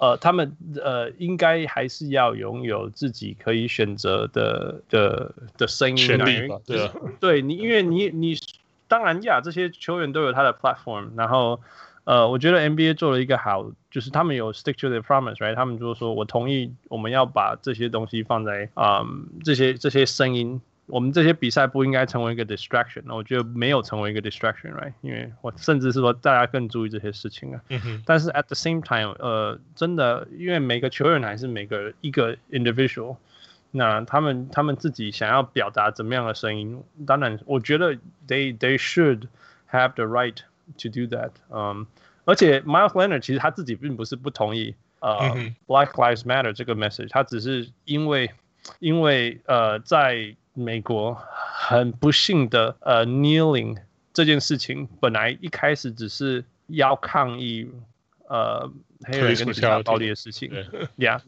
呃，他们呃应该还是要拥有自己可以选择的的的声音权利吧？对啊，对你，因为你你当然呀，这些球员都有他的 platform，然后呃，我觉得 NBA 做了一个好，就是他们有 stick to the promise，right？他们就说我同意，我们要把这些东西放在啊、嗯、这些这些声音。我们这些比赛不应该成为一个 distraction，那我觉得没有成为一个 distraction，right？因为我甚至是说大家更注意这些事情啊。嗯、但是 at the same time，呃，真的，因为每个球员还是每个一个 individual，那他们他们自己想要表达怎么样的声音，当然，我觉得 they they should have the right to do that。嗯，而且 Miles Leonard 其实他自己并不是不同意呃、嗯、Black Lives Matter 这个 message，他只是因为因为呃在 美国很不幸的，呃，kneeling 这件事情本来一开始只是要抗议，呃，黑人跟其他暴力的事情，呀，yeah,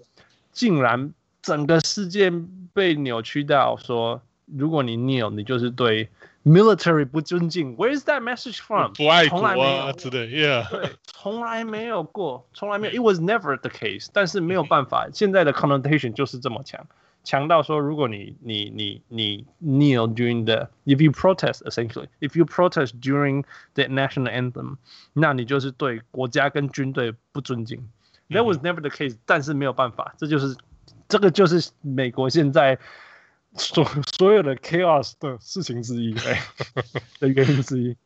竟然整个事件被扭曲到说，如果你 kneel，你就是对 military 不尊敬。Where is that message from？不爱国啊之类，Yeah，对，从来没有过，从来没有，It was never the case。但是没有办法，现在的 connotation 就是这么强。强到说，如果你你你你 kneel during the if you protest essentially if you protest during the national anthem，那你就是对国家跟军队不尊敬。That was never the case，但是没有办法，这就是这个就是美国现在所所有的 chaos 的事情之一，的原因之一。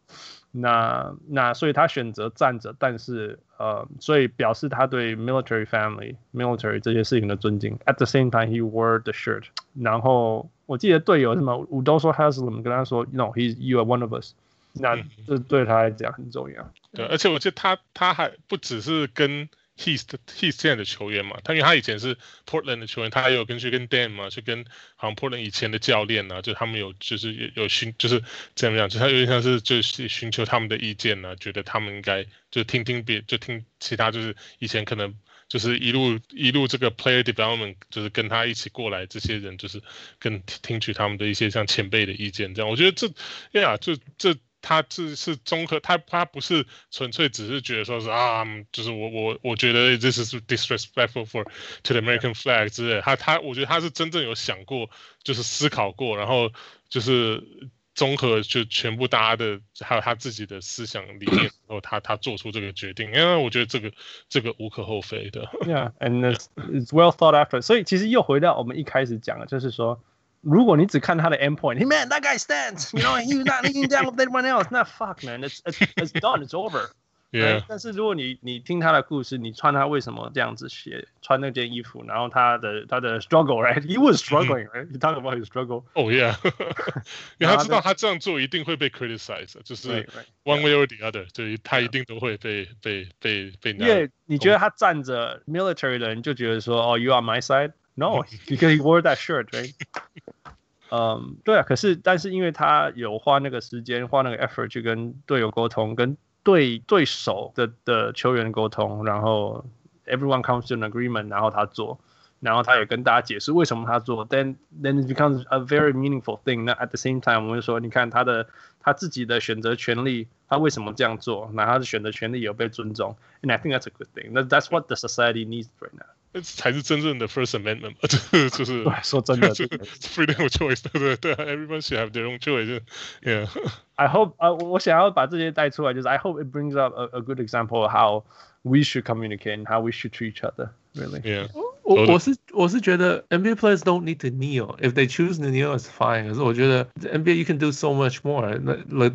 那那所以他选择站着，但是呃，所以表示他对 military family、military 这些事情的尊敬。At the same time, he wore the shirt。然后我记得队友什么，Udoso Haslem 跟他说，No, he's you are one of us。那这对他来讲很重要。对，而且我记得他他还不只是跟。Heat Heat 现在的球员嘛，他因为他以前是 Portland 的球员，他还有跟去跟 Dan 嘛，去跟好像 Portland 以前的教练啊，就他们有就是有有寻就是怎么样就他有点像是就是寻求他们的意见呢、啊，觉得他们应该就听听别就听其他就是以前可能就是一路一路这个 Player Development 就是跟他一起过来这些人，就是跟听取他们的一些像前辈的意见这样，我觉得这哎呀就这。他是是综合，他他不是纯粹只是觉得说是啊，就是我我我觉得这是 disrespectful for to the American flag 之类，他他我觉得他是真正有想过，就是思考过，然后就是综合就全部大家的还有他自己的思想理念，然后他他做出这个决定，因为我觉得这个这个无可厚非的。Yeah，and it's, it's well thought after。所以其实又回到我们一开始讲的，就是说。如果你只看他的 endpoint，hey man that guy stands，you know he's not leaning down with anyone else，那 fuck man，it's it's it's done，it's over。Yeah。但是如果你你听他的故事，你穿他为什么这样子写，穿那件衣服，然后他的他的 struggle，right？He was struggling，right？You talk about his struggle。Oh yeah。因为他知道他这样做一定会被 criticize，就是 one way or the other，所以他一定都会被被被被。因为你觉得他站着 military 的人就觉得说，哦，you on my side。 No, because he wore that shirt, right? 嗯、um,，对啊，可是但是因为他有花那个时间，花那个 effort 去跟队友沟通，跟对对手的的球员沟通，然后 everyone comes to an agreement，然后他做，然后他也跟大家解释为什么他做，then then it becomes a very meaningful thing。那 at the same time，我们就说，你看他的他自己的选择权利，他为什么这样做？那他的选择权利有被尊重，and I think that's a good thing. That that's what the society needs right now. 才是真正的 First Amendment 嘛，就是就是说真的，freedom of choice，对对对，everyone should have their own choice，yeah。I hope 啊，我想要把这些带出来，就是 I hope it brings up a a good example of how we should communicate and how we should treat each other。Really，yeah。我我是我是觉得 NBA players don't need to kneel if they choose to kneel is fine。可是我觉得 NBA you can do so much more。那那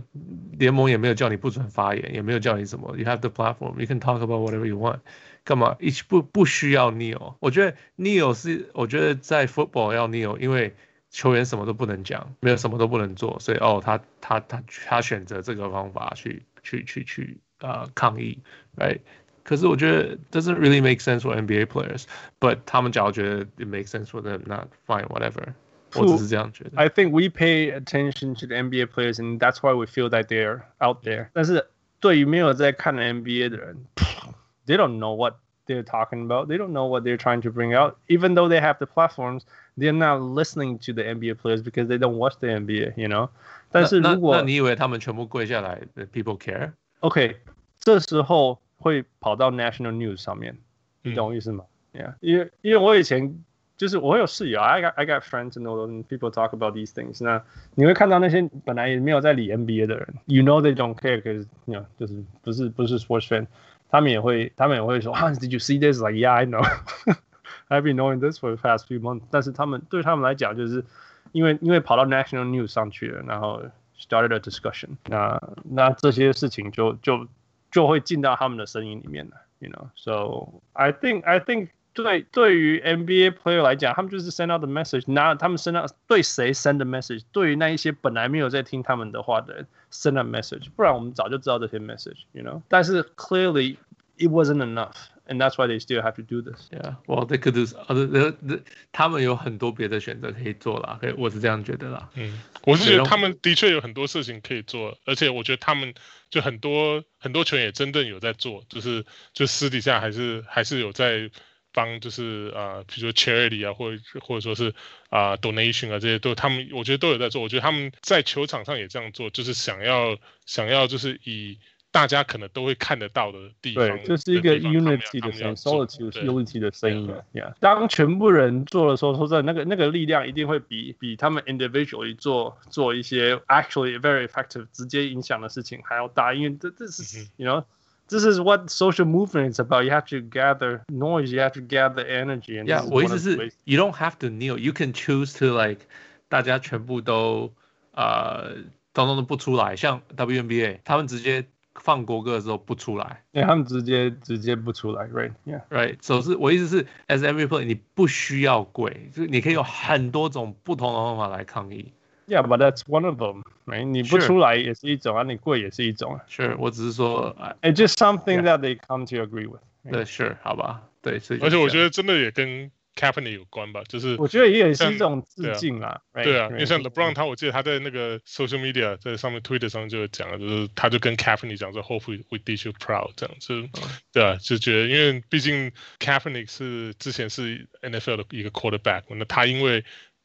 联盟也没有叫你不准发言，也没有叫你什么，you have the platform，you can talk about whatever you want。 干嘛？一不不需要 kneel。我觉得 kneel 是，我觉得在 football 要 kneel，因为球员什么都不能讲，没有什么都不能做，所以哦，他他他他选择这个方法去去去去啊、呃、抗议，right？可是我觉得 doesn't really make sense for NBA players，but 他们假如觉得 it makes sense for them，not fine whatever。我只是这样觉得。I think we pay attention to the NBA players，and that's why we feel that they're out there。但是对于没有在看 NBA 的人。 they don't know what they're talking about. They don't know what they're trying to bring out. Even though they have the platforms, they're not listening to the NBA players because they don't watch the NBA, you know. 但是如果那，那你以为他们全部跪下来，people care? OK，这时候会跑到 national news 上面，你懂我意思吗？嗯、Yeah，因为因为我以前就是我有室友，I got I got friends and all people talk about these things。那你会看到那些本来也没有在理 NBA 的人，you know they don't care because you know 就是不是不是 sports fan。 他们也会，他们也会说，Hans, did you see this? Like, yeah, I know. I've been knowing this for the past few months. 但是他们对他们来讲，就是因为因为跑到 national news 上去了，然后 started a discussion 那。那那这些事情就就就会进到他们的声音里面了，you know. So I think I think 对对于 NBA player 来讲，他们就是 send out the message。那他们 send out 对谁 send the message？对于那一些本来没有在听他们的话的人。send a message，不然我们早就知道这些 message，you know。但是 clearly it wasn't enough，and that's why they still have to do this。Yeah，well they could do other，他们有很多别的选择可以做啦，可以，我是这样觉得啦。嗯，我是觉得他们的确有很多事情可以做，而且我觉得他们就很多很多球员也真正有在做，就是就私底下还是还是有在。 帮就是啊，比如说 charity 啊，或者或者说是啊 donation 啊，这些都他们我觉得都有在做。我觉得他们在球场上也这样做，就是想要想要就是以大家可能都会看得到的地方，对，这是一个 unity 的声音，solidarity 的声音啊。Yeah. 当全部人做的时候，说真的，那个那个力量一定会比比他们 individually 做做一些 actually very effective 直接影响的事情还要大，因为这这是 you know。This is what social movement is about. You have to gather noise. You have to gather energy. And yeah，我意思是，you don't have to kneel. You can choose to like 大家全部都呃，通通都不出来，像 WNBA 他们直接放国歌的时候不出来，对，他们直接直接不出来，right，yeah，right，所以是我意思是，as every player 你不需要跪，就是你可以有很多种不同的方法来抗议。 Yeah，but that's one of them，right？你不出来也是一种啊，你跪也是一种啊。是，我只是说，it's just something that they come to agree with。对，是，好吧，对，所以而且我觉得真的也跟。Kaepernick 有关吧，就是我觉得也是一种致敬啦。对啊，因为像 LeBron 他，我记得他在那个 social media 在上面 Twitter 上就有讲了，就是他就跟 Kaepernick 讲说，Hopefully we did you proud 这样子，对啊，就觉得因为毕竟 Kaepernick 是之前是 NFL 的一个 quarterback，那他因为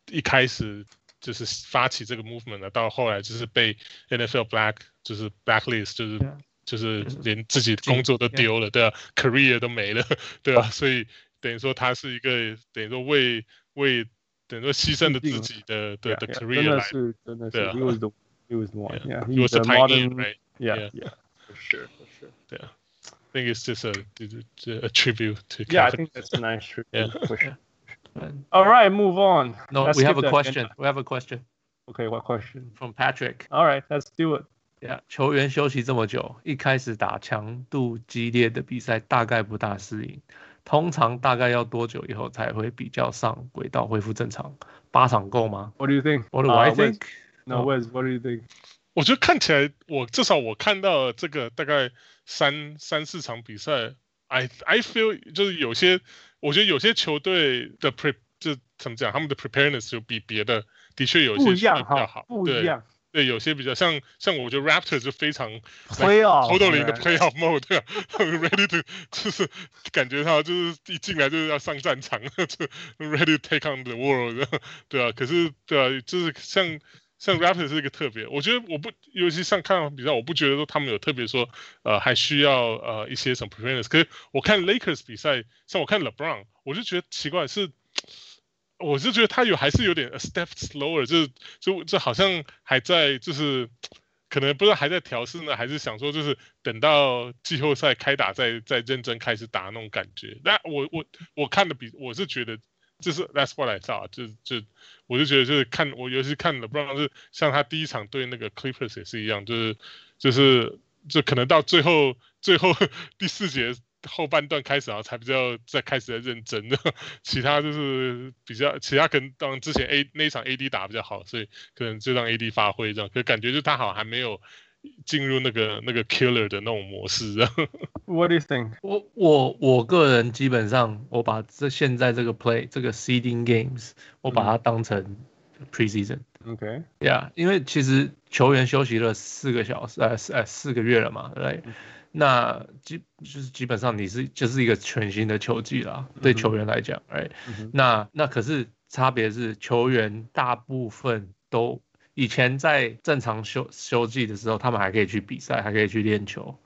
一开始 就是发起这个 movement 呢，到后来就是被 NFL black 就是 blacklist 就是就是连自己的工作都丢了，对啊，career 都没了，对啊，所以。等于说他是一个，等于说为为等于说牺牲了自己的的的 career 来，是真的是，he was the he was the one，yeah，he was a pioneer，right？Yeah，yeah，for sure，for sure，对啊，I think it's just a a tribute to yeah，I think that's a nice tribute，for sure。 All right, move on. No, we have a question. We have a question. Okay, what question? From Patrick. All right, let's do it. Yeah，球员休息这么久，一开始打强度激烈的比赛，大概不大适应。通常大概要多久以后才会比较上轨道恢复正常？八场够吗？What do you think? What do I think? No, Wes, what do you think? 我觉得看起来，我至少我看到这个大概三三四场比赛，I I feel 就是有些， 我觉得有些球队的 pre 就怎么讲，他们的 preparedness 就比别的的确有些比较好，不一样。对，有些比较像像我觉得 Raptors 就非常 playoff，totally 的 playoff mode，对啊，ready to 就是感觉他就是一进来就是要上战场，就 ready to take on the world，对啊，可是对啊，就是像像 Raptors 是一个特别，我觉得我不，尤其像看比赛，我不觉得说他们有特别说呃还需要呃一些什么 preparers 可是我看 Lakers 比赛，像我看 LeBron，我就觉得奇怪是。我是觉得他有还是有点 a step slower，就是就就好像还在就是可能不知道还在调试呢，还是想说就是等到季后赛开打再再认真开始打那种感觉。那我我我看的比我是觉得就是 that's what I thought，就就我就觉得就是看我尤其看了，不知道是像他第一场对那个 Clippers 也是一样，就是就是就可能到最后最后第四节。后半段开始啊，才比较再开始在认真的，其他就是比较，其他可能当之前 A 那一场 AD 打比较好，所以可能就让 AD 发挥这样，可感觉就他好像还没有进入那个那个 killer 的那种模式啊。What do you think？我我我个人基本上我把这现在这个 play 这个 seeding games 我把它当成 preseason。OK，Yeah，因为其实球员休息了四个小时，呃呃四个月了嘛，对。Right? 那基就是基本上你是就是一个全新的球季啦，对球员来讲，哎、嗯，那那可是差别是球员大部分都以前在正常休休季的时候，他们还可以去比赛，还可以去练球，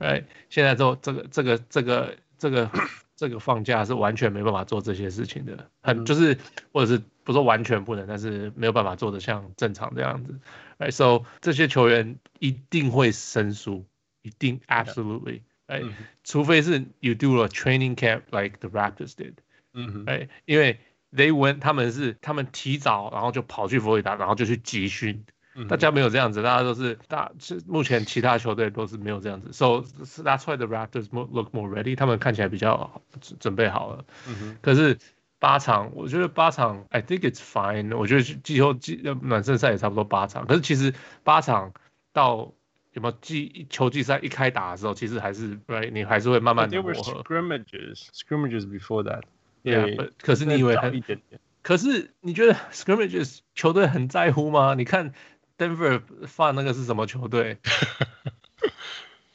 哎、嗯，现在都这个这个这个这个这个放假是完全没办法做这些事情的，很就是或者是不说完全不能，但是没有办法做的像正常这样子，哎，so 这些球员一定会生疏。一定，absolutely，哎、嗯，除非是 you do a training camp like the Raptors did，嗯哼，哎，因为 they went，他们是他们提早，然后就跑去佛罗里达，然后就去集训，大家没有这样子，大家都是大，是目前其他球队都是没有这样子，so that's why the Raptors look more ready，他们看起来比较准备好了，嗯哼，可是八场，我觉得八场，I think it's fine，我觉得季后季暖身赛也差不多八场，可是其实八场到。什么季球季赛一开打的时候，其实还是，right，你还是会慢慢的磨合。Scrimmages，scrimmages before that。Yeah，可是你以为很一点点？可是你觉得 scrimmages 球队很在乎吗？你看 Denver 放那个是什么球队？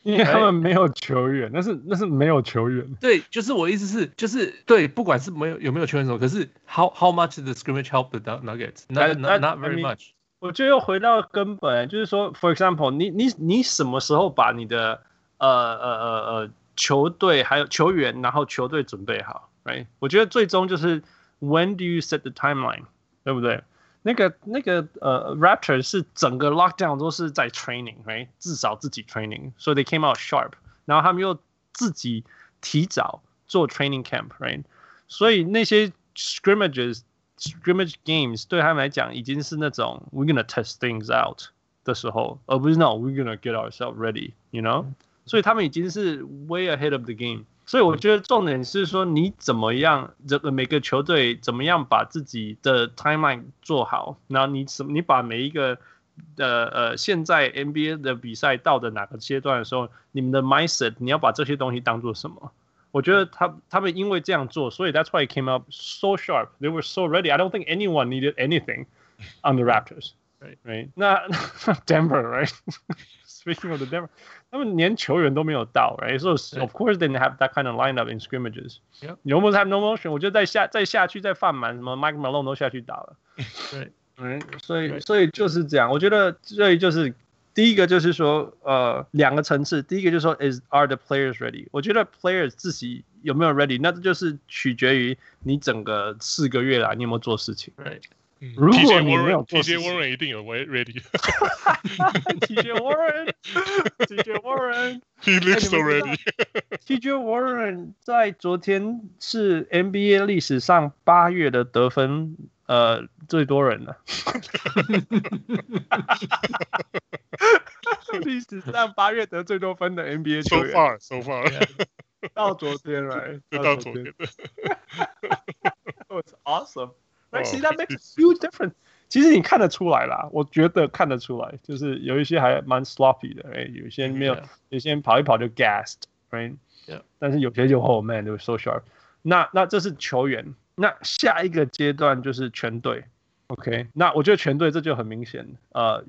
因为他们没有球员，那是那是没有球员。对，就是我意思是，就是对，不管是没有有没有球员什么，可是 how how much the scrimmage help the Nuggets？Not not not very much。我觉得又回到根本，就是说，for example，你你你什么时候把你的呃呃呃呃球队还有球员，然后球队准备好，right？我觉得最终就是 when do you set the timeline，对不对？那个那个呃，Raptors 是整个 lockdown 都是在 training，right？至少自己 training，所以 they came out sharp，然后他们又自己提早做 training camp，right？所以那些 scrimmages。 scrimmage games 对他们来讲已经是那种 we're gonna test things out 的时候，而不是那种 we're gonna get ourselves ready，you know？所以他们已经是 way ahead of the game。 所以我觉得重点是说你怎么样，这个每个球队怎么样把自己的 timeline 做好，然后你什么，你把每一个呃呃现在 NBA 的比赛到的哪个阶段的时候，你们的 mindset 你要把这些东西当做什么？我觉得他他们因为这样做，所以 that's why it came up so sharp. They were so ready. I don't think anyone needed anything on the Raptors. Right, right. 那 Denver, right? Speaking of the Denver, 他们连球员都没有到，right? So of course they didn't have that kind of lineup in scrimmages. Yep. You almost have no motion. 我觉得再下再下去再放满，什么 Mike Malone 都下去打了。对，嗯，所以所以就是这样。我觉得所以就是。第一个就是说，呃，两个层次。第一个就是说，is are the players ready？我觉得 players 自己有没有 ready，那这就是取决于你整个四个月来你有没有做事情。Right. 如果你没有做事情，TJ Warren 一定有 ready。TJ Warren，TJ Warren，He looks so ready。TJ Warren 在昨天是 NBA 历史上八月的得分。呃，最多人了，历史上八月得最多分的 NBA 球员，so far，so far，到昨天来，到昨天，It's awesome，但其实 that makes a huge difference。其实你看得出来啦，我觉得看得出来，就是有一些还蛮 sloppy 的，哎，有些没有，有些人跑一跑就 gassed，right？但是有些就 oh man，就 so sharp。那那这是球员。那下一个阶段就是全队，OK？那我觉得全队这就很明显，呃，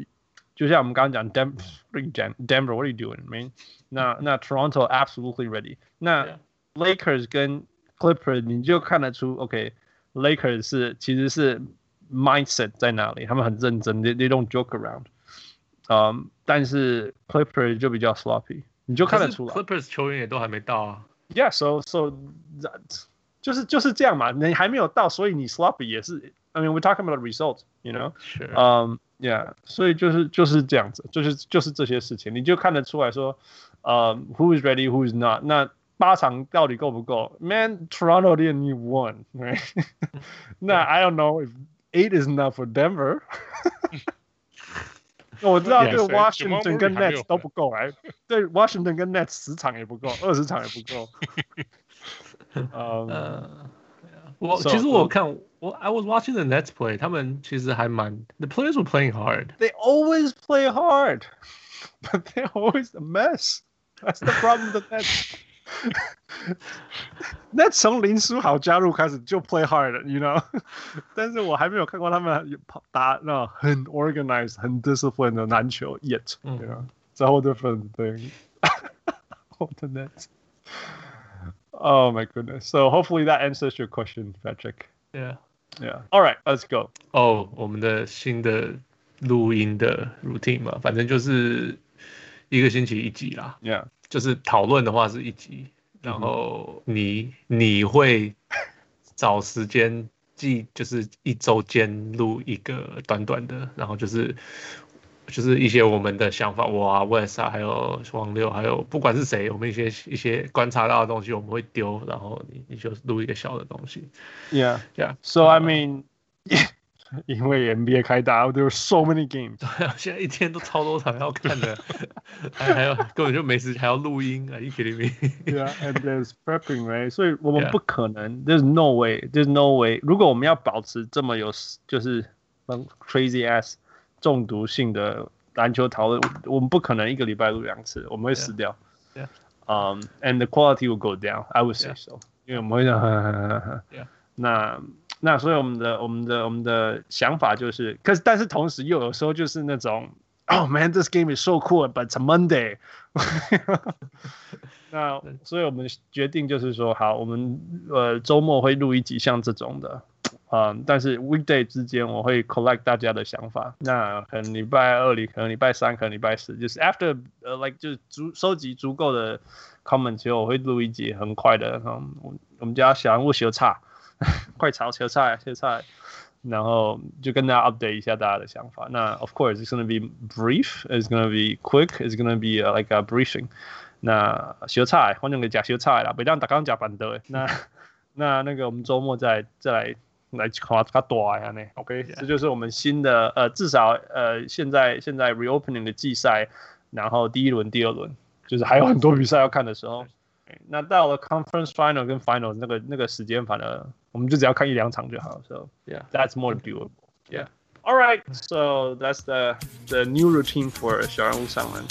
就像我们刚刚讲，Denver，Denver，What are you doing, man？那那 Toronto absolutely ready。那 Lakers 跟 Clippers 你就看得出 ，OK？Lakers 是其实是 mindset 在哪里，他们很认真，they they don't joke around。嗯，但是 Clippers 就比较 sloppy，你就看得出来。Clippers 球员也都还没到啊。Yeah，so so that。就是就是这样嘛，你还没有到，所以你 sloppy 也是。I mean, we're talking about the result，you know？是。嗯，yeah，所以就是就是这样子，就是就是这些事情，你就看得出来说，呃、um,，who is ready，who is not。那 八场到底够不够？Man，Toronto didn't need one，right？那 I don't know if eight is enough for Denver。我知道对 Washington 跟 Nets 都不够，哎，对 Washington 跟 Nets 十场也不够，二十场也不够。呃，我其实我看我 I was watching the Nets play，他们其实还蛮 the players were playing hard。They always play hard, but they're always a mess. That's the problem with the Nets. Nets 从林书豪加入开始就 play hard，you know？但是我还没有看过他们打那很 organized、很 disciplined 的篮球 yet，you know？It's a whole different thing. The Nets. Oh my goodness! So hopefully that answers your question, Patrick. Yeah, yeah. All right, let's go. 哦，我们的新的录音的 routine 嘛，反正就是 一个星期一集啦。Yeah，就是讨论的话是一集，然后你你会找时间记，就是一周间录一个短短的，然后就是。就是一些我们的想法，我啊，Wes 啊，还有王六，还有不管是谁，我们一些一些观察到的东西，我们会丢，然后你你就录一个小的东西。Yeah, yeah. So I mean, 因为 NBA 开打，there are so many games。对啊，现在一天都超多场要看的，还还有根本就没时间，还要录音啊，Are you kidding me? Yeah, and there's prepping, right? 所以我们不可能，there's no way, there's no way。如果我们要保持这么有就是 crazy ass。中毒性的篮球讨论，我们不可能一个礼拜录两次，我们会死掉。Yeah. Um, and the quality will go down. I would say so. Yeah. 因为我们会讲，那 那所以我们的我们的我们的想法就是，可是但是同时又有时候就是那种，Oh man, this game is so cool, but it's Monday. 那所以我们决定就是说，好，我们呃周末会录一集像这种的。嗯，但是 weekday 之间我会 collect 大家的想法。那可能礼拜二里，可能礼拜三，可能礼拜四，就是 after 呃、uh, like 就是足收集足够的 comment 之后，我会录一集很快的。嗯，我我们家小人物学差，快炒学菜学菜，然后就跟大家 update 一下大家的想法。那 of course it's gonna be brief, it's gonna be quick, it's gonna be、uh, like a briefing。那学菜，反正给讲学菜啦，不让大家讲反对。那那那个我们周末再再来。来看它大呀呢。OK. 这就是我们新的呃，至少呃，现在现在 reopening 的季赛，然后第一轮、第二轮，就是还有很多比赛要看的时候。那到了 conference final 跟 final 那个那个时间，反正我们就只要看一两场就好。So yeah, that's more doable. Yeah. All right. So that's the the new routine for 小人物上篮。